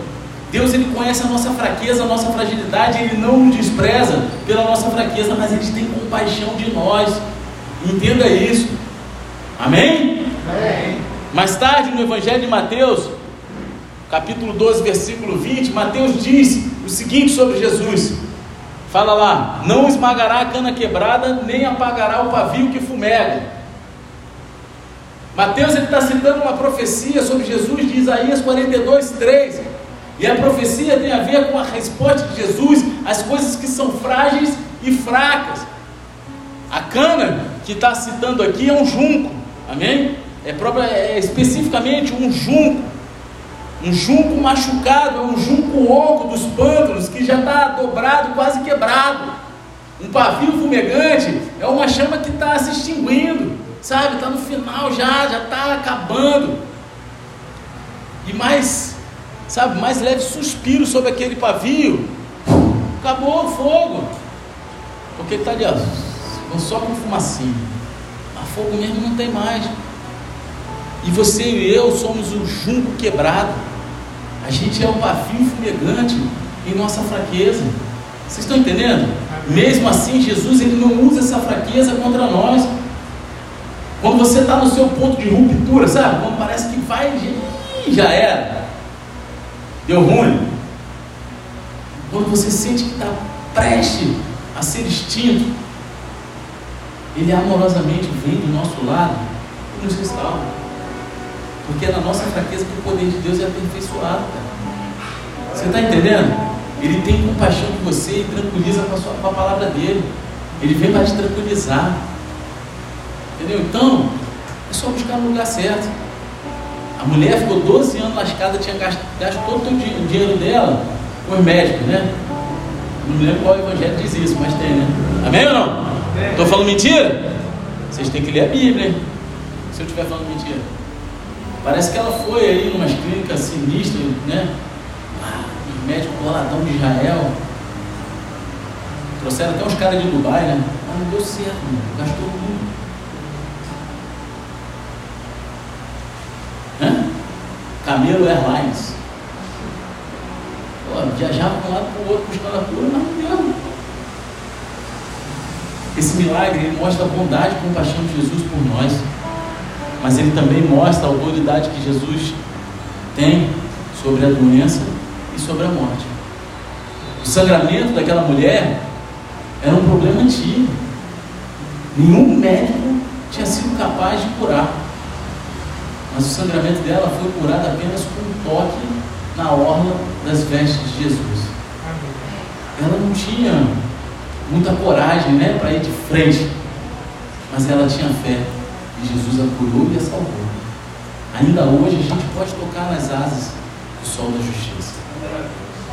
Deus ele conhece a nossa fraqueza, a nossa fragilidade, ele não nos despreza pela nossa fraqueza, mas ele tem compaixão de nós. Entenda isso. Amém? Amém. Mais tarde no Evangelho de Mateus, capítulo 12, versículo 20, Mateus diz o seguinte sobre Jesus. Fala lá: Não esmagará a cana quebrada, nem apagará o pavio que fumega. Mateus está citando uma profecia sobre Jesus de Isaías 42, 3. E a profecia tem a ver com a resposta de Jesus às coisas que são frágeis e fracas. A cana que está citando aqui é um junco, amém? É, própria, é especificamente um junco, um junco machucado, é um junco oco dos pântanos que já está dobrado, quase quebrado. Um pavio fumegante é uma chama que está se extinguindo, sabe? Está no final já, já está acabando. E mais sabe, mais leve suspiro sobre aquele pavio, acabou o fogo, porque está ali, ó, só com fumacinha, a fogo mesmo não tem mais. E você e eu somos o junco quebrado, a gente é o pavio fumegante em nossa fraqueza. Vocês estão entendendo? Mesmo assim, Jesus ele não usa essa fraqueza contra nós. Quando você está no seu ponto de ruptura, sabe? Quando parece que vai, já era deu ruim. Quando você sente que está prestes a ser extinto, Ele amorosamente vem do nosso lado e nos restaura. Porque é na nossa fraqueza que o poder de Deus é aperfeiçoado. Cara. Você está entendendo? Ele tem compaixão de você e tranquiliza com a, sua, com a palavra dele. Ele vem para te tranquilizar. Entendeu? Então, é só buscar no lugar certo. A mulher ficou 12 anos lascada, tinha gasto, gasto todo o dinheiro dela com os médicos, né? Não lembro qual evangelho diz isso, mas tem, né? Amém ou não? Estou falando mentira? Vocês têm que ler a Bíblia, hein? Se eu estiver falando mentira. Parece que ela foi aí em umas clínicas sinistras, né? Ah, os médicos boladão de Israel. Trouxeram até uns caras de Dubai, né? Mas não deu certo, mano. gastou muito. Camelo Airlines. Pô, viajava de um lado para o outro buscando a cura, mas não deu. Esse milagre mostra a bondade e compaixão de Jesus por nós, mas ele também mostra a autoridade que Jesus tem sobre a doença e sobre a morte. O sangramento daquela mulher era um problema antigo. Nenhum médico tinha sido capaz de curar. Mas o sangramento dela foi curado apenas com um toque na orla das vestes de Jesus. Ela não tinha muita coragem né, para ir de frente, mas ela tinha fé Jesus a curou e a salvou. Ainda hoje a gente pode tocar nas asas do sol da justiça,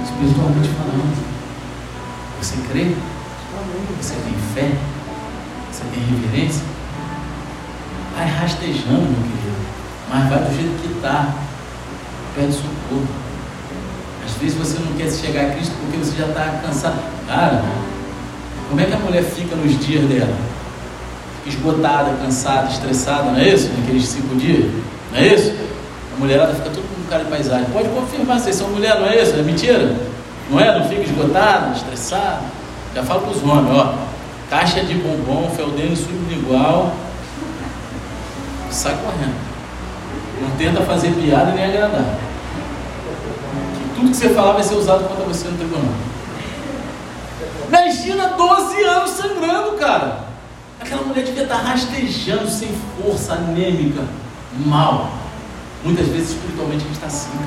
espiritualmente falando. Você crê? Você tem fé? Você tem reverência? Vai rastejando, meu querido, mas vai do jeito que está. Pede socorro. Às vezes você não quer chegar a Cristo porque você já está cansado. Cara, como é que a mulher fica nos dias dela? Esgotada, cansada, estressada, não é isso? Naqueles cinco dias? Não é isso? A mulherada fica tudo com cara de paisagem. Pode confirmar, vocês são mulher, não é isso? É mentira? Não é? Não fica esgotada, estressada? Já falo para os homens, ó. Caixa de bombom, feldene sublingual. Sai correndo. Não tenta fazer piada nem agradar. Que tudo que você falar vai ser usado contra você no tribunal. Imagina 12 anos sangrando, cara. Aquela mulher devia estar rastejando, sem força, anêmica, mal. Muitas vezes espiritualmente a gente está assim.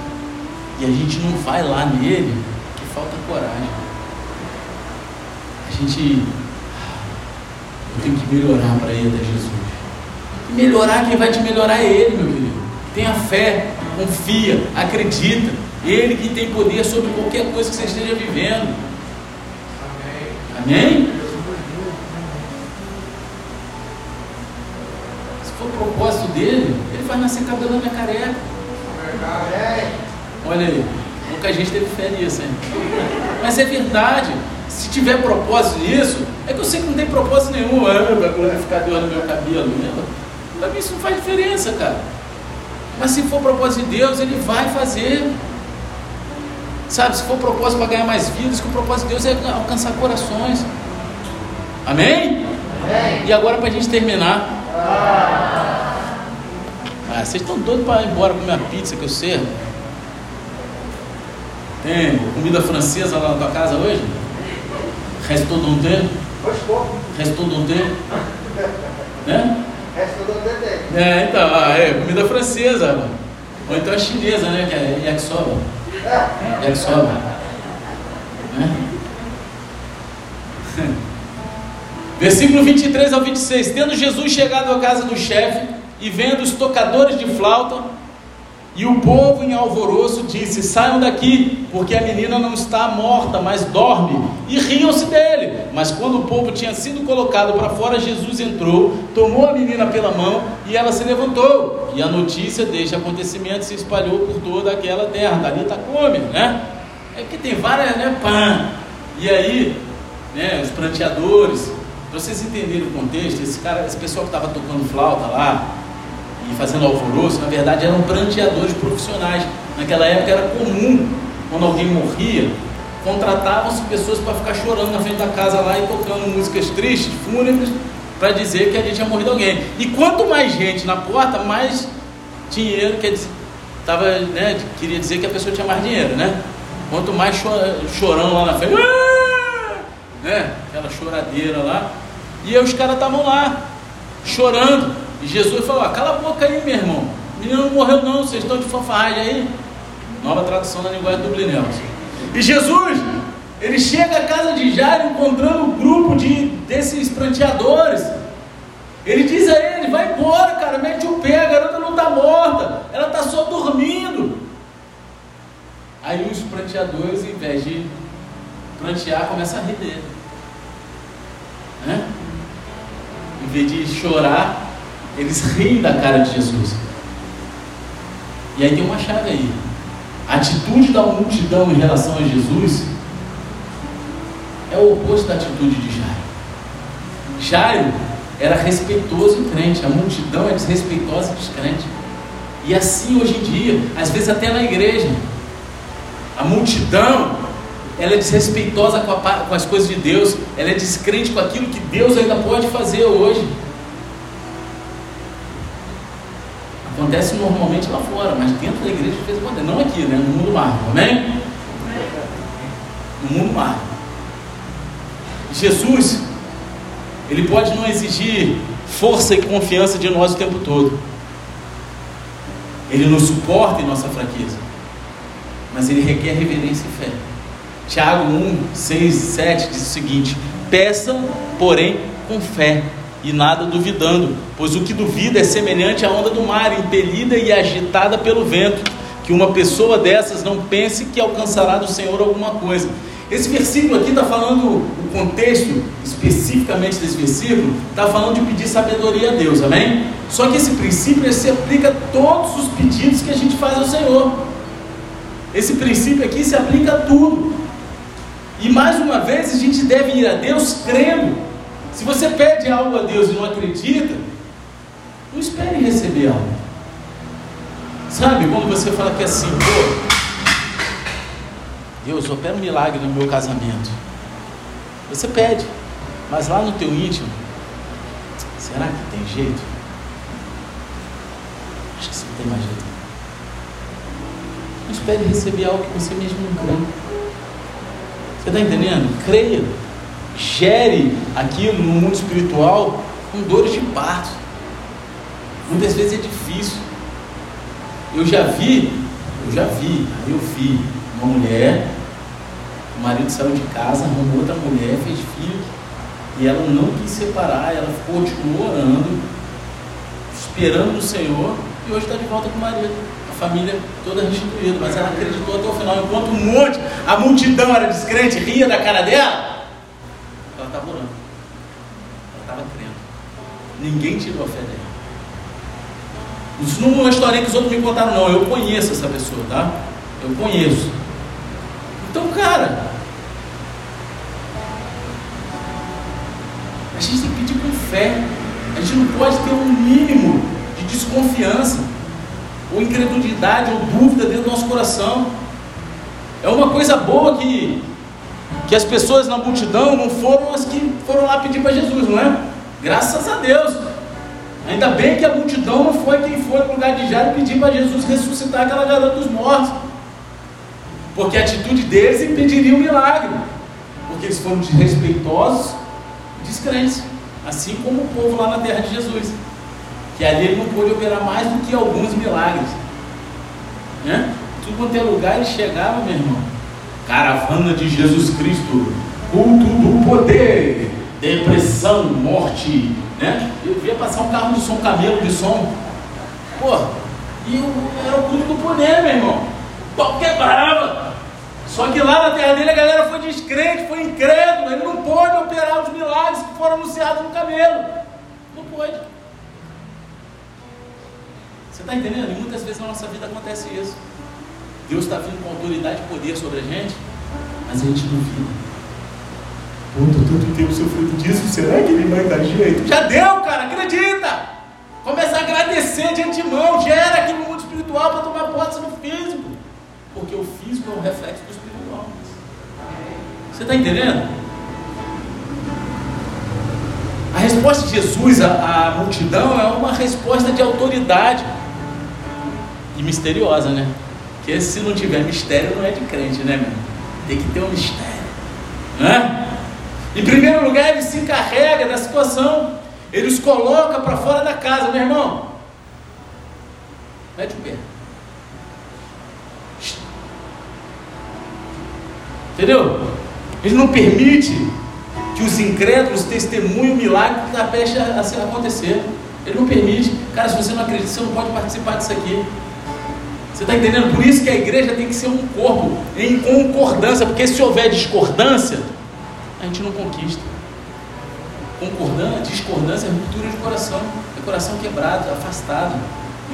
E a gente não vai lá nele, que falta coragem. A gente. Eu tenho que melhorar para até Jesus. Melhorar, quem vai te melhorar é Ele, meu querido. Tenha fé, confia, acredita. Ele que tem poder sobre qualquer coisa que você esteja vivendo. Amém? Se dele, ele faz nascer cabelo na careca. Olha aí, pouca gente teve fé nisso, hein? Mas é verdade. Se tiver propósito nisso, é que eu sei que não tem propósito nenhum. Ah, vai glorificar Deus no meu cabelo. Para mim isso não faz diferença, cara. Mas se for propósito de Deus, ele vai fazer. Sabe, se for propósito para ganhar mais vidas, que o propósito de Deus é alcançar corações. Amém? Amém. E agora para a gente terminar. Ah, vocês estão doidos para ir embora comer a pizza que eu servo? Tem comida francesa lá na tua casa hoje? Restou de um tempo? Restou de um tempo? Né? Restou de um tempo. É, então, ah, é comida francesa. Ou então a chinesa, né? Que é yakisoba. Yakisoba. Né? Versículo 23 ao 26. Tendo Jesus chegado à casa do chefe e vendo os tocadores de flauta e o povo em alvoroço, disse: Saiam daqui, porque a menina não está morta, mas dorme. E riam-se dele. Mas quando o povo tinha sido colocado para fora, Jesus entrou, tomou a menina pela mão e ela se levantou. E a notícia deste acontecimento se espalhou por toda aquela terra. Dali está come, né? É que tem várias, né? Pã. E aí, né? Os pranteadores. Vocês entenderem o contexto, esse cara, esse pessoal que estava tocando flauta lá, e fazendo alvoroço, na verdade eram pranteadores profissionais. Naquela época era comum, quando alguém morria, contratavam-se pessoas para ficar chorando na frente da casa lá e tocando músicas tristes, fúnebres, para dizer que a gente tinha morrido alguém. E quanto mais gente na porta, mais dinheiro, quer dizer, tava, né, queria dizer que a pessoa tinha mais dinheiro, né? Quanto mais chorando lá na frente, né, aquela choradeira lá, e os caras estavam lá, chorando. E Jesus falou: ah, cala a boca aí, meu irmão. O menino não morreu, não. Vocês estão de fanfarragem aí. Nova tradução na linguagem do Blinelson. E Jesus, ele chega à casa de Jairo encontrando um grupo de, desses pranteadores. Ele diz a ele: vai embora, cara, mete o pé, a garota não está morta, ela está só dormindo. Aí os pranteadores, em vez de prantear, começam a rir dele. Né? Em vez de chorar, eles riem da cara de Jesus. E aí tem uma chave aí. A atitude da multidão em relação a Jesus é o oposto da atitude de Jairo. Jairo era respeitoso e crente, a multidão é desrespeitosa e descrente. E assim hoje em dia, às vezes até na igreja, a multidão, ela é desrespeitosa com, a, com as coisas de Deus, ela é descrente com aquilo que Deus ainda pode fazer hoje. Acontece normalmente lá fora, mas dentro da igreja fez acontecer. Não aqui, né? No mundo mágico, amém? No mundo mágico. Jesus, ele pode não exigir força e confiança de nós o tempo todo. Ele nos suporta em nossa fraqueza. Mas ele requer reverência e fé. Tiago 1, 6, 7 diz o seguinte: Peça, porém, com fé e nada duvidando, pois o que duvida é semelhante à onda do mar, impelida e agitada pelo vento. Que uma pessoa dessas não pense que alcançará do Senhor alguma coisa. Esse versículo aqui está falando, o contexto especificamente desse versículo, está falando de pedir sabedoria a Deus, amém? Só que esse princípio se aplica a todos os pedidos que a gente faz ao Senhor. Esse princípio aqui se aplica a tudo. E mais uma vez a gente deve ir a Deus crendo. Se você pede algo a Deus e não acredita, não espere receber algo. Sabe, quando você fala que é assim, pô, Deus, opera um milagre no meu casamento. Você pede, mas lá no teu íntimo, será que tem jeito? Acho que sim, tem mais jeito. Não espere receber algo que você mesmo não crê. Você está entendendo? Creia. Gere aquilo no mundo espiritual com dores de parto. Muitas vezes é difícil. Eu já vi, eu já vi, eu vi uma mulher, o marido saiu de casa, arrumou outra mulher, fez filho, e ela não quis separar, ela continuou orando, esperando no Senhor, e hoje está de volta com o marido. A família toda restituída, mas ela acreditou até o final. Enquanto um monte, a multidão era descrente, ria da cara dela, ela estava orando. Ela estava crendo. Ninguém tirou a fé dela. Isso não é uma historinha que os outros me contaram, não. Eu conheço essa pessoa, tá? Eu conheço. Então, cara, a gente tem que pedir com fé. A gente não pode ter um mínimo de desconfiança, ou incredulidade, ou dúvida dentro do nosso coração. É uma coisa boa que, que as pessoas na multidão não foram as que foram lá pedir para Jesus, não é? Graças a Deus. Ainda bem que a multidão não foi quem foi no lugar de Jairo pedir para Jesus ressuscitar aquela garota dos mortos. Porque a atitude deles impediria o milagre. Porque eles foram desrespeitosos e descrentes. Assim como o povo lá na terra de Jesus. Que ali ele não pôde operar mais do que alguns milagres. Né? Tudo quanto é lugar ele chegava, meu irmão. Caravana de Jesus Cristo. Culto do poder. Depressão, morte. Né? Eu via passar um carro de som, camelo de som. Pô, e era o culto do poder, meu irmão. Pau quebrava. Só que lá na terra dele a galera foi descrente, foi incrédulo. Ele não pôde operar os milagres que foram anunciados no camelo. Não pôde. Você está entendendo? E muitas vezes na nossa vida acontece isso. Deus está vindo com autoridade e poder sobre a gente, mas a gente duvida. Estou tanto tempo sofrendo disso, será que ele vai dar jeito? Já deu, cara, acredita! Começa a agradecer de antemão, gera aqui no mundo espiritual para tomar posse no físico. Porque o físico é um reflexo do espiritual. Você está entendendo? A resposta de Jesus à, à multidão é uma resposta de autoridade e misteriosa, né? Porque se não tiver mistério, não é de crente, né, meu? Tem que ter um mistério. Né? Em primeiro lugar, ele se encarrega da situação. Ele os coloca para fora da casa, meu irmão. Mete o pé. Entendeu? Ele não permite que os incrédulos testemunhem o milagre está prestes a acontecer. Ele não permite. Cara, se você não acredita, você não pode participar disso aqui. Você está entendendo? Por isso que a igreja tem que ser um corpo em concordância, porque se houver discordância, a gente não conquista. Concordância, discordância é ruptura de coração, é coração quebrado, afastado.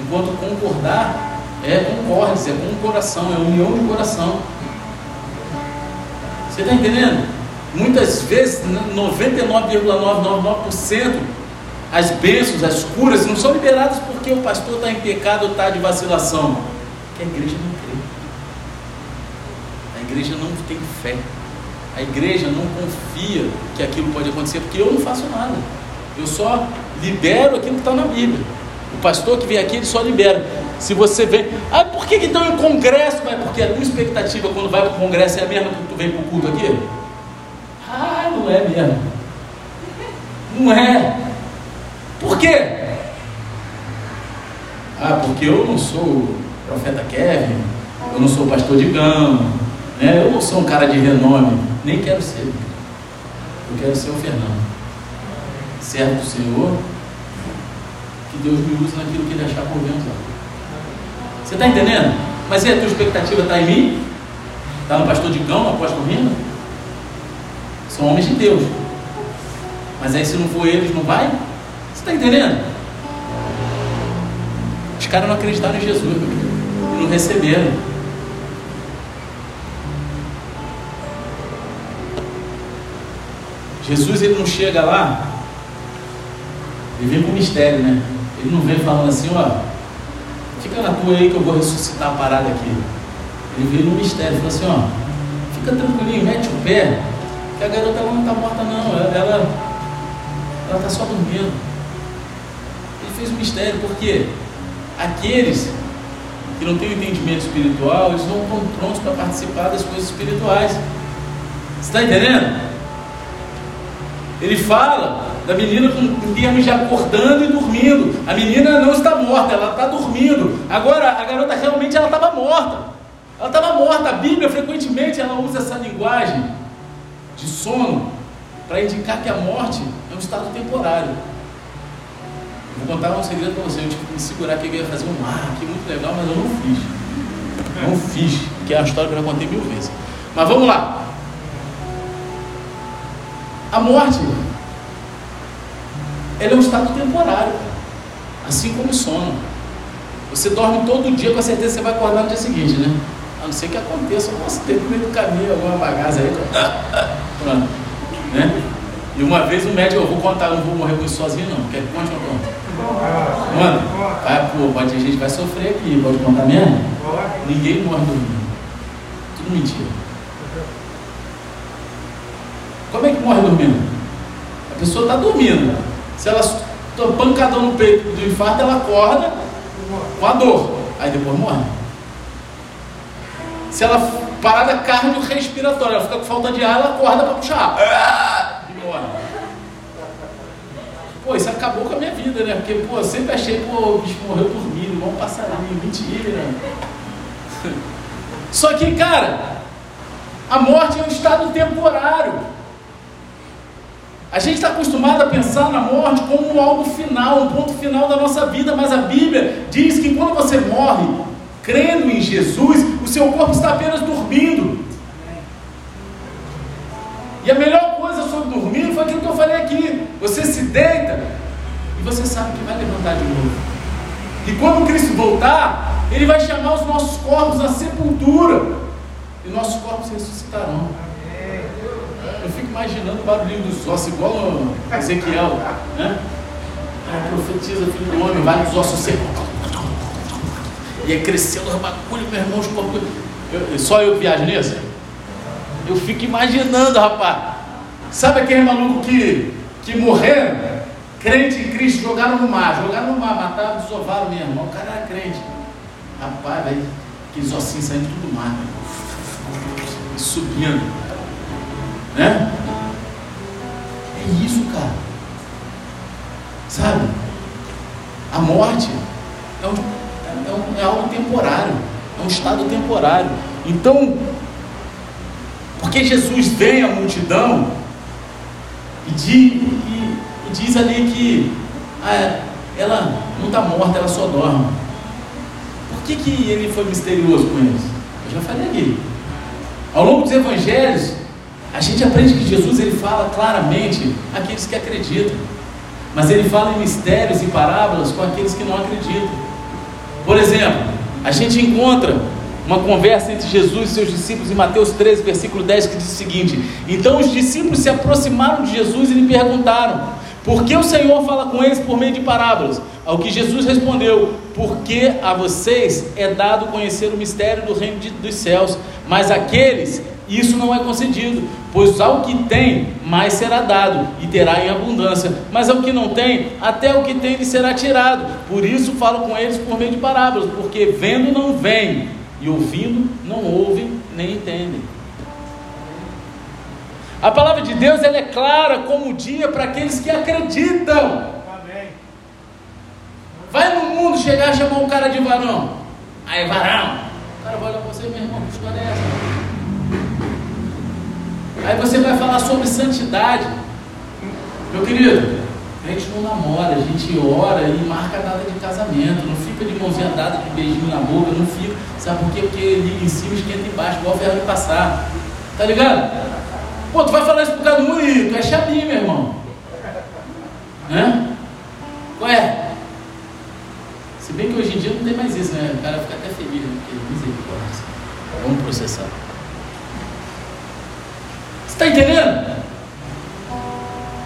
Enquanto concordar é concórdia, é com o coração, é união de coração. Você está entendendo? Muitas vezes, 99,999%, as bênçãos, as curas não são liberadas por porque o pastor está em pecado ou está de vacilação? Porque a igreja não crê. A igreja não tem fé. A igreja não confia que aquilo pode acontecer, porque eu não faço nada. Eu só libero aquilo que está na Bíblia. O pastor que vem aqui, ele só libera. Se você vem, ah, por que, estão em congresso? É porque a tua expectativa quando vai para o congresso é a mesma que tu vem para o culto aqui? Ah, não é mesmo. Não é. Por quê? Ah, porque eu não sou profeta Kevin, eu não sou pastor de Gama, né? eu não sou um cara de renome, nem quero ser. Eu quero ser o Fernando. Servo do Senhor, que Deus me use naquilo que Ele achar por bem Você está entendendo? Mas e a tua expectativa está em mim? Está no pastor de no apóstolo Rima? São homens de Deus. Mas aí se não for eles, não vai? Você está entendendo? Os caras não acreditaram em Jesus não receberam. Jesus ele não chega lá, ele vem com mistério, né? Ele não vem falando assim, ó, fica na tua aí que eu vou ressuscitar a parada aqui. Ele veio no mistério, falou assim, ó, fica tranquilinho, mete o pé, que a garota ela não está morta não, ela ela está só dormindo. Ele fez um mistério, porque aqueles que não têm o entendimento espiritual, eles não estão prontos para participar das coisas espirituais. Você está entendendo? Ele fala da menina em termos de acordando e dormindo. A menina não está morta, ela está dormindo. Agora, a garota realmente ela estava morta. Ela estava morta. A Bíblia frequentemente ela usa essa linguagem de sono para indicar que a morte é um estado temporário. Vou contar um segredo para você. Eu tive que me segurar que eu ia fazer um mar aqui muito legal, mas eu não fiz. Não fiz, que é uma história que eu já contei mil vezes. Mas vamos lá. A morte, ela é um estado temporário, assim como o sono. Você dorme todo dia, com certeza você vai acordar no dia seguinte, né? A não ser que aconteça um acidente no meio do caminho, alguma bagaça aí. Pronto. Né? E uma vez o médico, eu vou contar, não vou morrer com isso sozinho não. Quer que conte ou não conta? Mano, vai, pô, pode, a gente vai sofrer aqui, pode contar mesmo? Ninguém morre dormindo. Tudo mentira. Como é que morre dormindo? A pessoa está dormindo. Se ela toma pancadão no peito do infarto, ela acorda com a dor. Aí depois morre. Se ela parada cardiorrespiratória, ela fica com falta de ar, ela acorda para puxar. E morre. Pô, isso acabou com a minha vida, né? Porque, pô, eu sempre achei, pô, o bicho morreu dormindo, igual um passarinho. Mentira. Só que, cara, a morte é um estado temporário. A gente está acostumado a pensar na morte como algo final, um ponto final da nossa vida, mas a Bíblia diz que quando você morre, crendo em Jesus, o seu corpo está apenas dormindo. E a melhor coisa sobre dormir foi aquilo que eu falei aqui: você se deita e você sabe que vai levantar de novo. E quando Cristo voltar, Ele vai chamar os nossos corpos à sepultura, e nossos corpos ressuscitarão fico imaginando o barulhinho dos ossos, igual no Ezequiel, né? Ah, profetiza, filho do homem, vai nos ossos secos. E aí crescendo os bagulho, meu irmão, os corpos. Só eu viajo nisso? Eu fico imaginando, rapaz. Sabe aquele maluco que, que morreram, crente em Cristo, jogaram no mar, jogaram no mar, mataram, desovaram meu irmão. O cara era crente. Rapaz, velho, aqueles ossinhos saindo tudo do mar, subindo. Né? É isso, cara. Sabe? A morte é, um, é, um, é algo temporário, é um estado temporário. Então, porque Jesus vem à multidão e diz, e, e diz ali que ah, ela não está morta, ela só dorme. Por que, que ele foi misterioso com eles? Eu já falei aqui. Ao longo dos evangelhos, a gente aprende que Jesus ele fala claramente àqueles que acreditam, mas ele fala em mistérios e parábolas com aqueles que não acreditam. Por exemplo, a gente encontra uma conversa entre Jesus e seus discípulos em Mateus 13, versículo 10, que diz o seguinte: Então os discípulos se aproximaram de Jesus e lhe perguntaram: Por que o Senhor fala com eles por meio de parábolas? Ao que Jesus respondeu: Porque a vocês é dado conhecer o mistério do reino de, dos céus, mas aqueles isso não é concedido, pois ao que tem, mais será dado, e terá em abundância, mas ao que não tem, até o que tem lhe será tirado. Por isso falo com eles por meio de parábolas, porque vendo não veem, e ouvindo não ouvem nem entendem. A palavra de Deus ela é clara como o dia para aqueles que acreditam. Vai no mundo chegar a chamar um cara de varão. Aí, varão. O cara vai olhar para você, meu irmão, que história é essa? Aí você vai falar sobre santidade. Meu querido, a gente não namora, a gente ora e marca a data de casamento, não fica de mãozinha dada, de beijinho na boca, não fica. Sabe por quê? Porque liga em cima esquenta embaixo, igual ferro de passar. Tá ligado? Pô, tu vai falar isso por causa do Murilo, tu é chabinho, meu irmão. Hã? Qual é? Se bem que hoje em dia não tem mais isso, né? O cara fica até feliz, né? Porque misericórdia. Vamos processar. Está entendendo?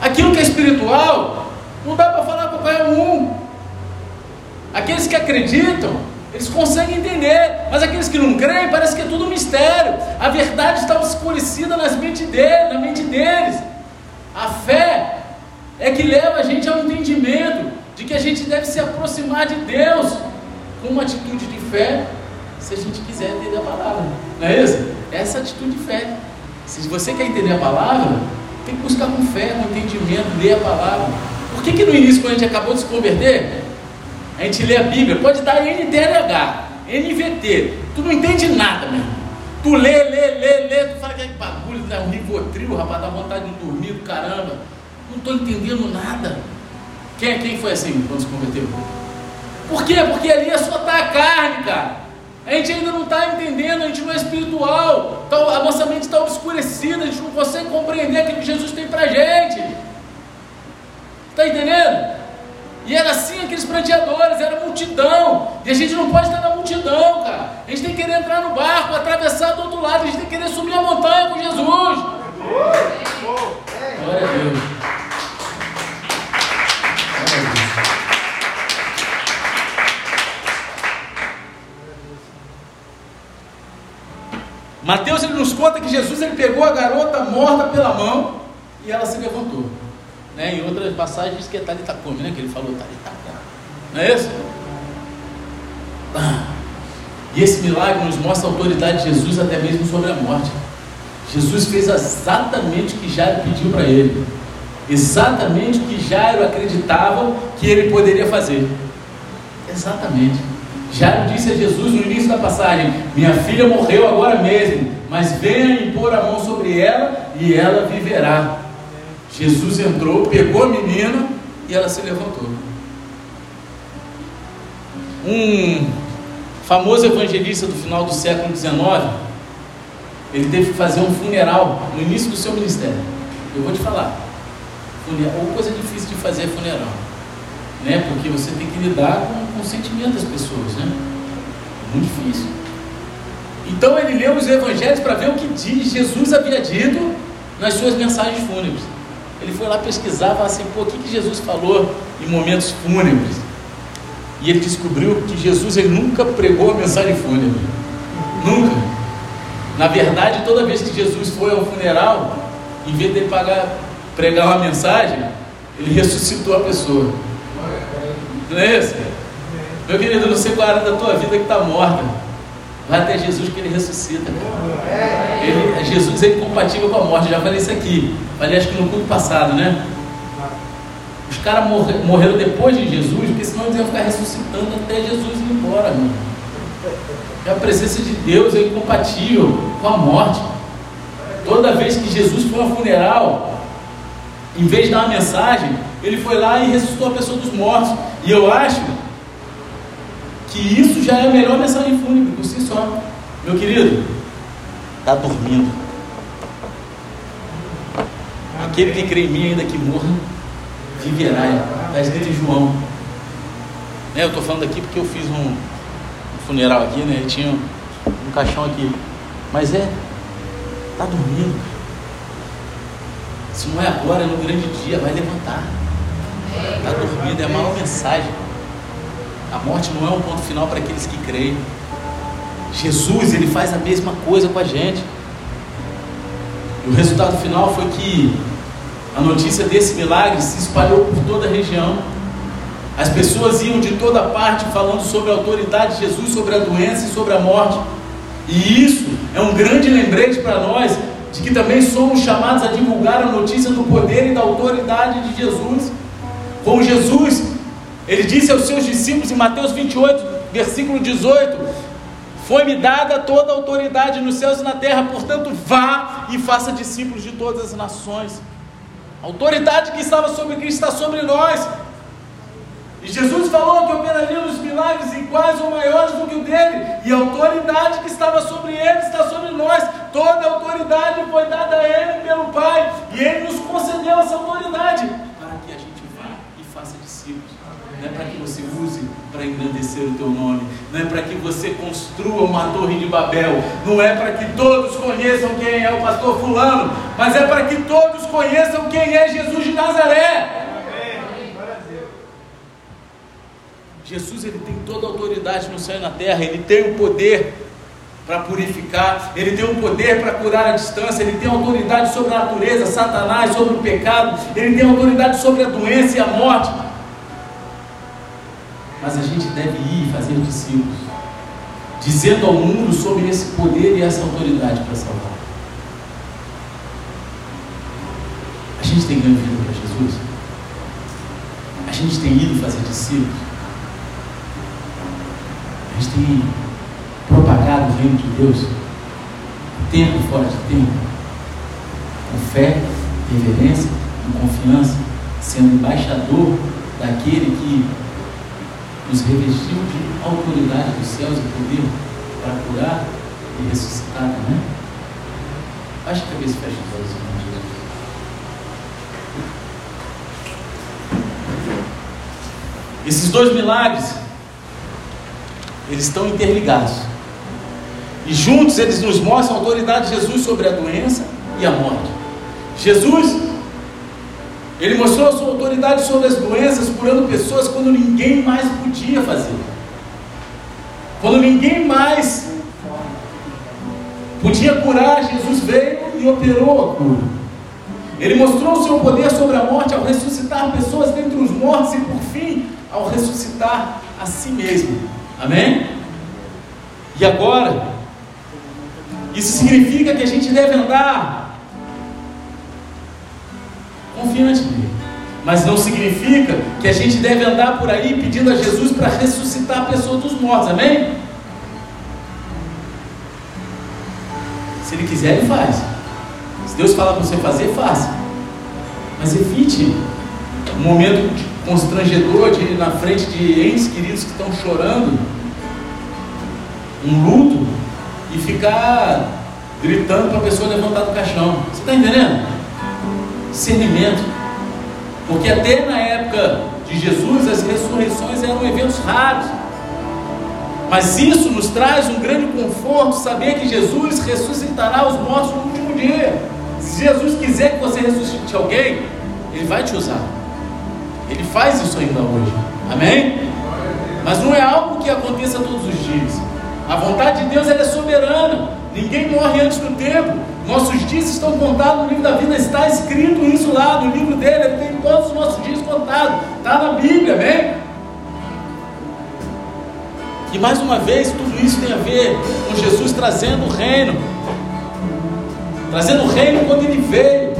Aquilo que é espiritual, não dá para falar com qualquer um. Aqueles que acreditam, eles conseguem entender, mas aqueles que não creem, parece que é tudo um mistério. A verdade está escurecida nas mentes deles, na mente deles. A fé é que leva a gente ao entendimento de que a gente deve se aproximar de Deus com uma atitude de fé, se a gente quiser entender a palavra. Não é isso? Essa atitude de fé. Se você quer entender a palavra, tem que buscar com fé, com entendimento, ler a palavra. Por que, que no início, quando a gente acabou de se converter, a gente lê a Bíblia, pode dar NTLH, NVT, tu não entende nada, meu. Tu lê, lê, lê, lê, tu fala que é bagulho, dá um rivotril, rapaz, dá vontade de dormir do caramba. Não estou entendendo nada. Quem, quem foi assim quando se converteu? Por quê? Porque ali é só tá a carne, cara. A gente ainda não está entendendo, a gente não é espiritual, então, a nossa mente está obscurecida, a gente não consegue compreender aquilo que Jesus tem para gente. Está entendendo? E era assim aqueles pranteadores, era multidão. E a gente não pode estar na multidão, cara. A gente tem que querer entrar no barco, atravessar do outro lado, a gente tem que querer subir a montanha com Jesus. Glória a Deus. Mateus ele nos conta que Jesus ele pegou a garota morta pela mão e ela se levantou. Né? Em outras passagens diz que é Talita come, né? Que ele falou Talita Não é isso? E esse milagre nos mostra a autoridade de Jesus até mesmo sobre a morte. Jesus fez exatamente o que Jairo pediu para ele. Exatamente o que Jairo acreditava que ele poderia fazer. Exatamente. Jairo disse a Jesus no início da passagem: Minha filha morreu agora mesmo, mas venha impor a mão sobre ela e ela viverá. Jesus entrou, pegou a menina e ela se levantou. Um famoso evangelista do final do século XIX, ele teve que fazer um funeral no início do seu ministério. Eu vou te falar, funeral, coisa difícil de fazer é funeral né? Porque você tem que lidar com o sentimento das pessoas, né? Muito difícil. Então ele leu os evangelhos para ver o que diz, Jesus havia dito nas suas mensagens fúnebres. Ele foi lá pesquisar, assim, pô, o que, que Jesus falou em momentos fúnebres? E ele descobriu que Jesus ele nunca pregou a mensagem fúnebre. Nunca. Na verdade, toda vez que Jesus foi ao funeral, em vez de pagar, pregar uma mensagem, ele ressuscitou a pessoa. Não é isso? Meu querido, não sei qual era da tua vida que está morta. Vai até Jesus que ele ressuscita. Ele, Jesus é incompatível com a morte. Já falei isso aqui. Falei acho que no culto passado, né? Os caras morre, morreram depois de Jesus, porque senão eles iam ficar ressuscitando até Jesus ir embora, mano. A presença de Deus é incompatível com a morte. Toda vez que Jesus foi ao funeral, em vez de dar uma mensagem, ele foi lá e ressuscitou a pessoa dos mortos. E eu acho que isso já é a melhor mensagem fúnebre por si só. Meu querido, está dormindo. Aquele que crê em mim, ainda que morra, viverá. Está escrito em João. Né, eu estou falando aqui porque eu fiz um, funeral aqui, né? Tinha um, um caixão aqui. Mas é, está dormindo. Se não é agora, é no grande dia, vai levantar. Está dormindo, é a maior mensagem. A morte não é um ponto final para aqueles que creem. Jesus, ele faz a mesma coisa com a gente. E o resultado final foi que a notícia desse milagre se espalhou por toda a região. As pessoas iam de toda parte falando sobre a autoridade de Jesus, sobre a doença e sobre a morte. E isso é um grande lembrete para nós de que também somos chamados a divulgar a notícia do poder e da autoridade de Jesus. Como Jesus, ele disse aos seus discípulos em Mateus 28, versículo 18: Foi-me dada toda a autoridade nos céus e na terra, portanto, vá e faça discípulos de todas as nações. A autoridade que estava sobre Cristo está sobre nós. E Jesus falou que operaríamos milagres iguais ou maiores do que o dele, e a autoridade que estava sobre ele está sobre nós. Toda a autoridade foi dada a ele pelo Pai, e ele nos concedeu essa autoridade para que a gente vá e faça discípulos. Não é para que você use para engrandecer o teu nome, não é para que você construa uma torre de Babel, não é para que todos conheçam quem é o pastor Fulano, mas é para que todos conheçam quem é Jesus de Nazaré. Jesus ele tem toda a autoridade no céu e na terra, ele tem o poder para purificar, ele tem o poder para curar a distância, ele tem autoridade sobre a natureza, Satanás, sobre o pecado, ele tem autoridade sobre a doença e a morte. Mas a gente deve ir fazer discípulos, dizendo ao mundo sobre esse poder e essa autoridade para salvar. A gente tem ganho vida para Jesus? A gente tem ido fazer discípulos? A gente tem propagado o reino de Deus, tempo fora de tempo, com fé, reverência e confiança, sendo embaixador daquele que nos revestiu de autoridade dos céus e poder para curar e ressuscitar, né? Baixa a cabeça fecha os olhos, Jesus. Esses dois milagres eles estão interligados. E juntos eles nos mostram a autoridade de Jesus sobre a doença e a morte. Jesus, ele mostrou a sua autoridade sobre as doenças, curando pessoas quando ninguém mais podia fazer. Quando ninguém mais podia curar, Jesus veio e operou a cura. Ele mostrou o seu poder sobre a morte ao ressuscitar pessoas dentre os mortos e, por fim, ao ressuscitar a si mesmo. Amém? E agora, isso significa que a gente deve andar confiante nele. Mas não significa que a gente deve andar por aí pedindo a Jesus para ressuscitar a pessoa dos mortos. Amém? Se ele quiser, ele faz. Se Deus falar para você fazer, faça. Mas evite um momento constrangedor de ir na frente de entes queridos que estão chorando, um luto, e ficar gritando para a pessoa levantar do caixão. Você está entendendo? Discernimento. Porque até na época de Jesus as ressurreições eram eventos raros. Mas isso nos traz um grande conforto saber que Jesus ressuscitará os mortos no último dia. Se Jesus quiser que você ressuscite alguém, Ele vai te usar. Ele faz isso ainda hoje. Amém? Mas não é algo que aconteça todos os dias. A vontade de Deus é soberana. Ninguém morre antes do tempo. Nossos dias estão contados no livro da vida. Está escrito isso lá no livro dele. Ele tem todos os nossos dias contados. Está na Bíblia, amém? E mais uma vez, tudo isso tem a ver com Jesus trazendo o reino. Trazendo o reino quando ele veio.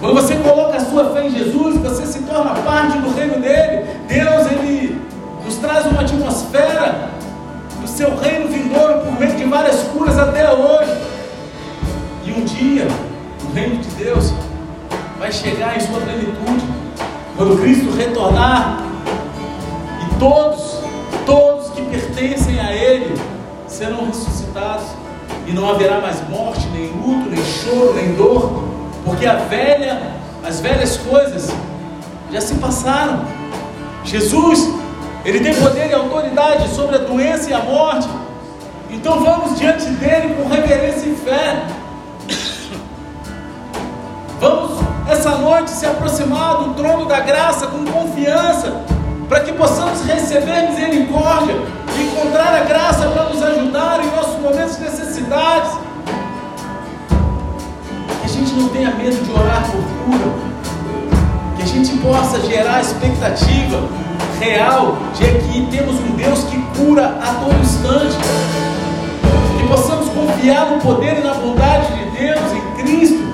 Quando você coloca a sua fé em Jesus, você se torna parte do reino dele. Deus, ele nos traz uma atmosfera do seu reino vindouro por meio de várias curas até hoje. E um dia, o reino de Deus vai chegar em sua plenitude. Quando Cristo retornar, e todos, todos que pertencem a Ele serão ressuscitados, e não haverá mais morte, nem luto, nem choro, nem dor porque a velha, as velhas coisas já se passaram. Jesus, ele tem poder e autoridade sobre a doença e a morte. Então vamos diante dele com reverência e fé. Vamos essa noite se aproximar do trono da graça com confiança, para que possamos receber misericórdia, encontrar a graça para nos ajudar em nossos momentos de necessidades. Que a gente não tenha medo de orar por cura, que a gente possa gerar expectativa real de que temos um Deus que cura a todo instante, que possamos confiar no poder e na bondade de Deus em Cristo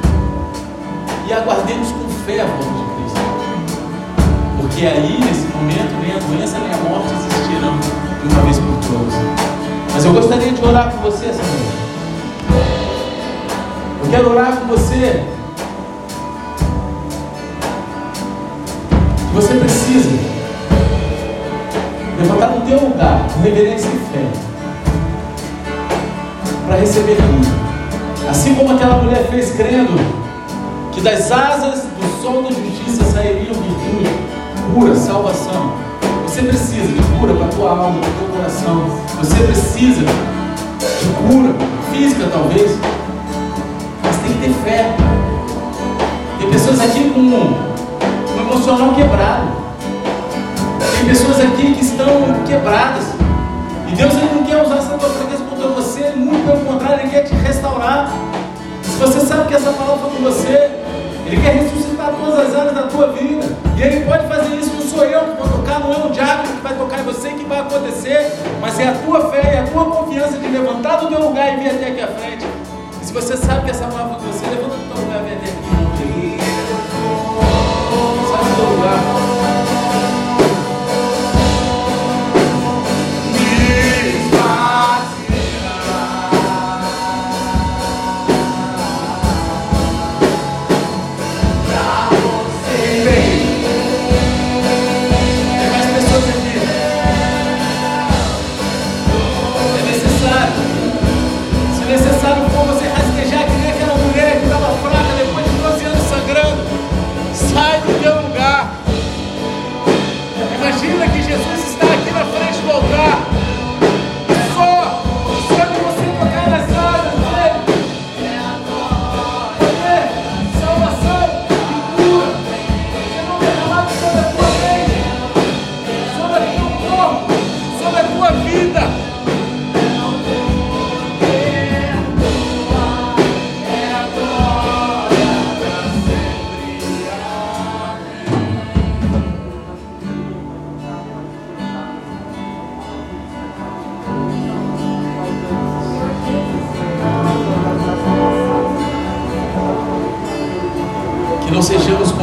e aguardemos com fé a volta de Cristo. Porque aí, nesse momento, nem a doença nem a morte existirão de uma vez por todas. Mas eu gostaria de orar com você essa noite. Eu quero orar com você. Que você precisa levantar no teu lugar, com reverência e fé, para receber cura. Assim como aquela mulher fez crendo que das asas do sol da justiça sairiam virtude, cura, salvação. Você precisa de cura para a tua alma, para o teu coração. Você precisa de cura física, talvez. Mas tem que ter fé. Tem pessoas aqui com um emocional quebrado. Tem pessoas aqui que estão quebradas. E Deus ele não quer usar essa tua fraqueza contra você, muito pelo contrário, Ele quer te restaurar. Se você sabe que essa palavra foi com você, ele quer ressuscitar todas as áreas da tua vida. E Ele pode fazer isso. Não sou eu que vou tocar, não é um diabo que vai tocar em você que vai acontecer. Mas é a tua fé e a tua confiança de levantar do teu lugar e vir até aqui à frente. E se você sabe que essa palavra é você, levanta do teu lugar e vem até aqui. Sai do teu lugar.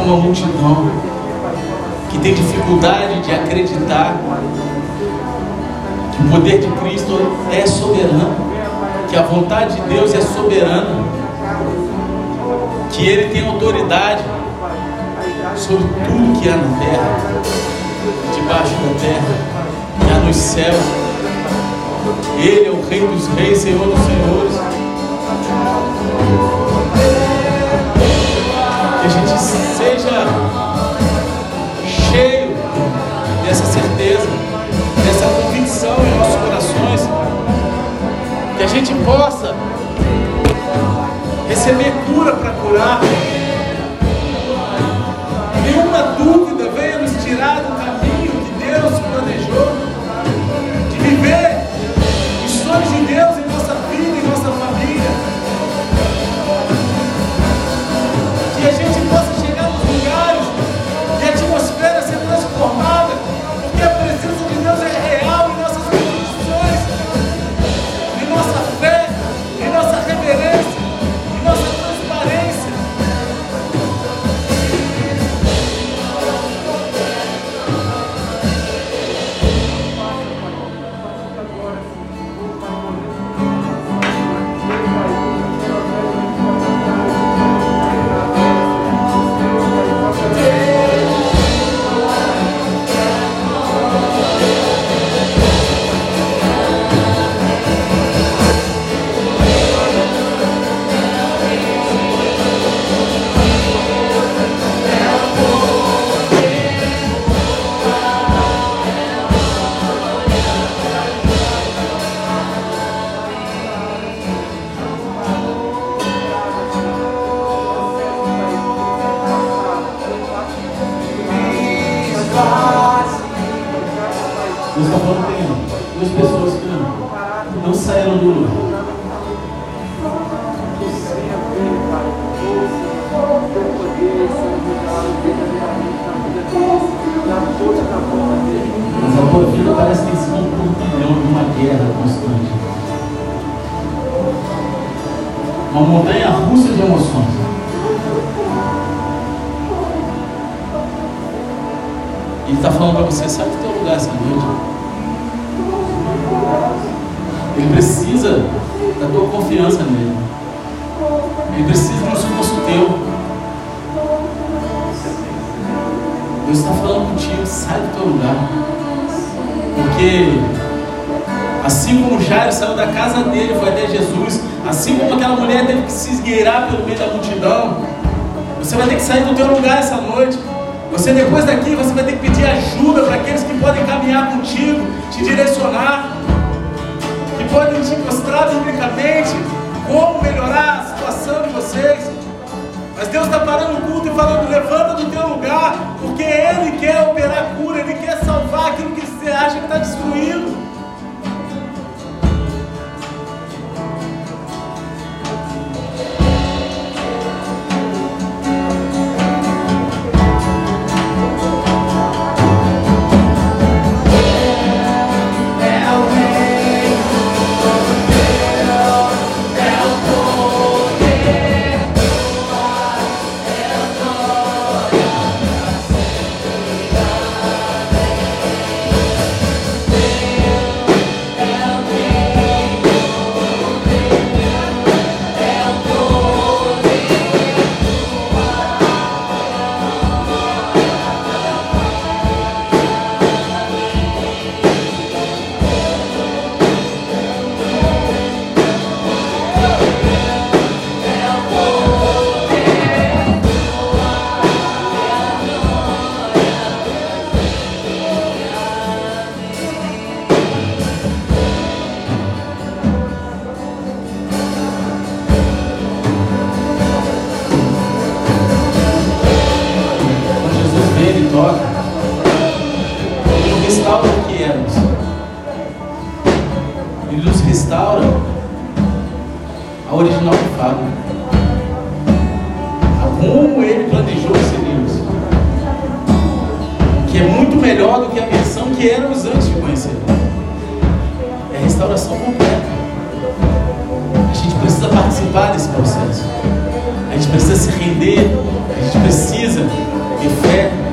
Uma multidão que tem dificuldade de acreditar que o poder de Cristo é soberano, que a vontade de Deus é soberana, que Ele tem autoridade sobre tudo que há na terra, debaixo da terra, que há nos céus. Ele é o Rei dos Reis, Senhor dos Senhores. Gente possa receber cura para curar. montanha da multidão. Você vai ter que sair do teu lugar essa noite. Você depois daqui ele toca, ele restaura o que éramos. Ele nos restaura a original fábrica. A como ele planejou esse seríamos. Que é muito melhor do que a versão que éramos antes de conhecer. É restauração completa. A gente precisa participar desse processo. A gente precisa se render. A gente precisa ter fé.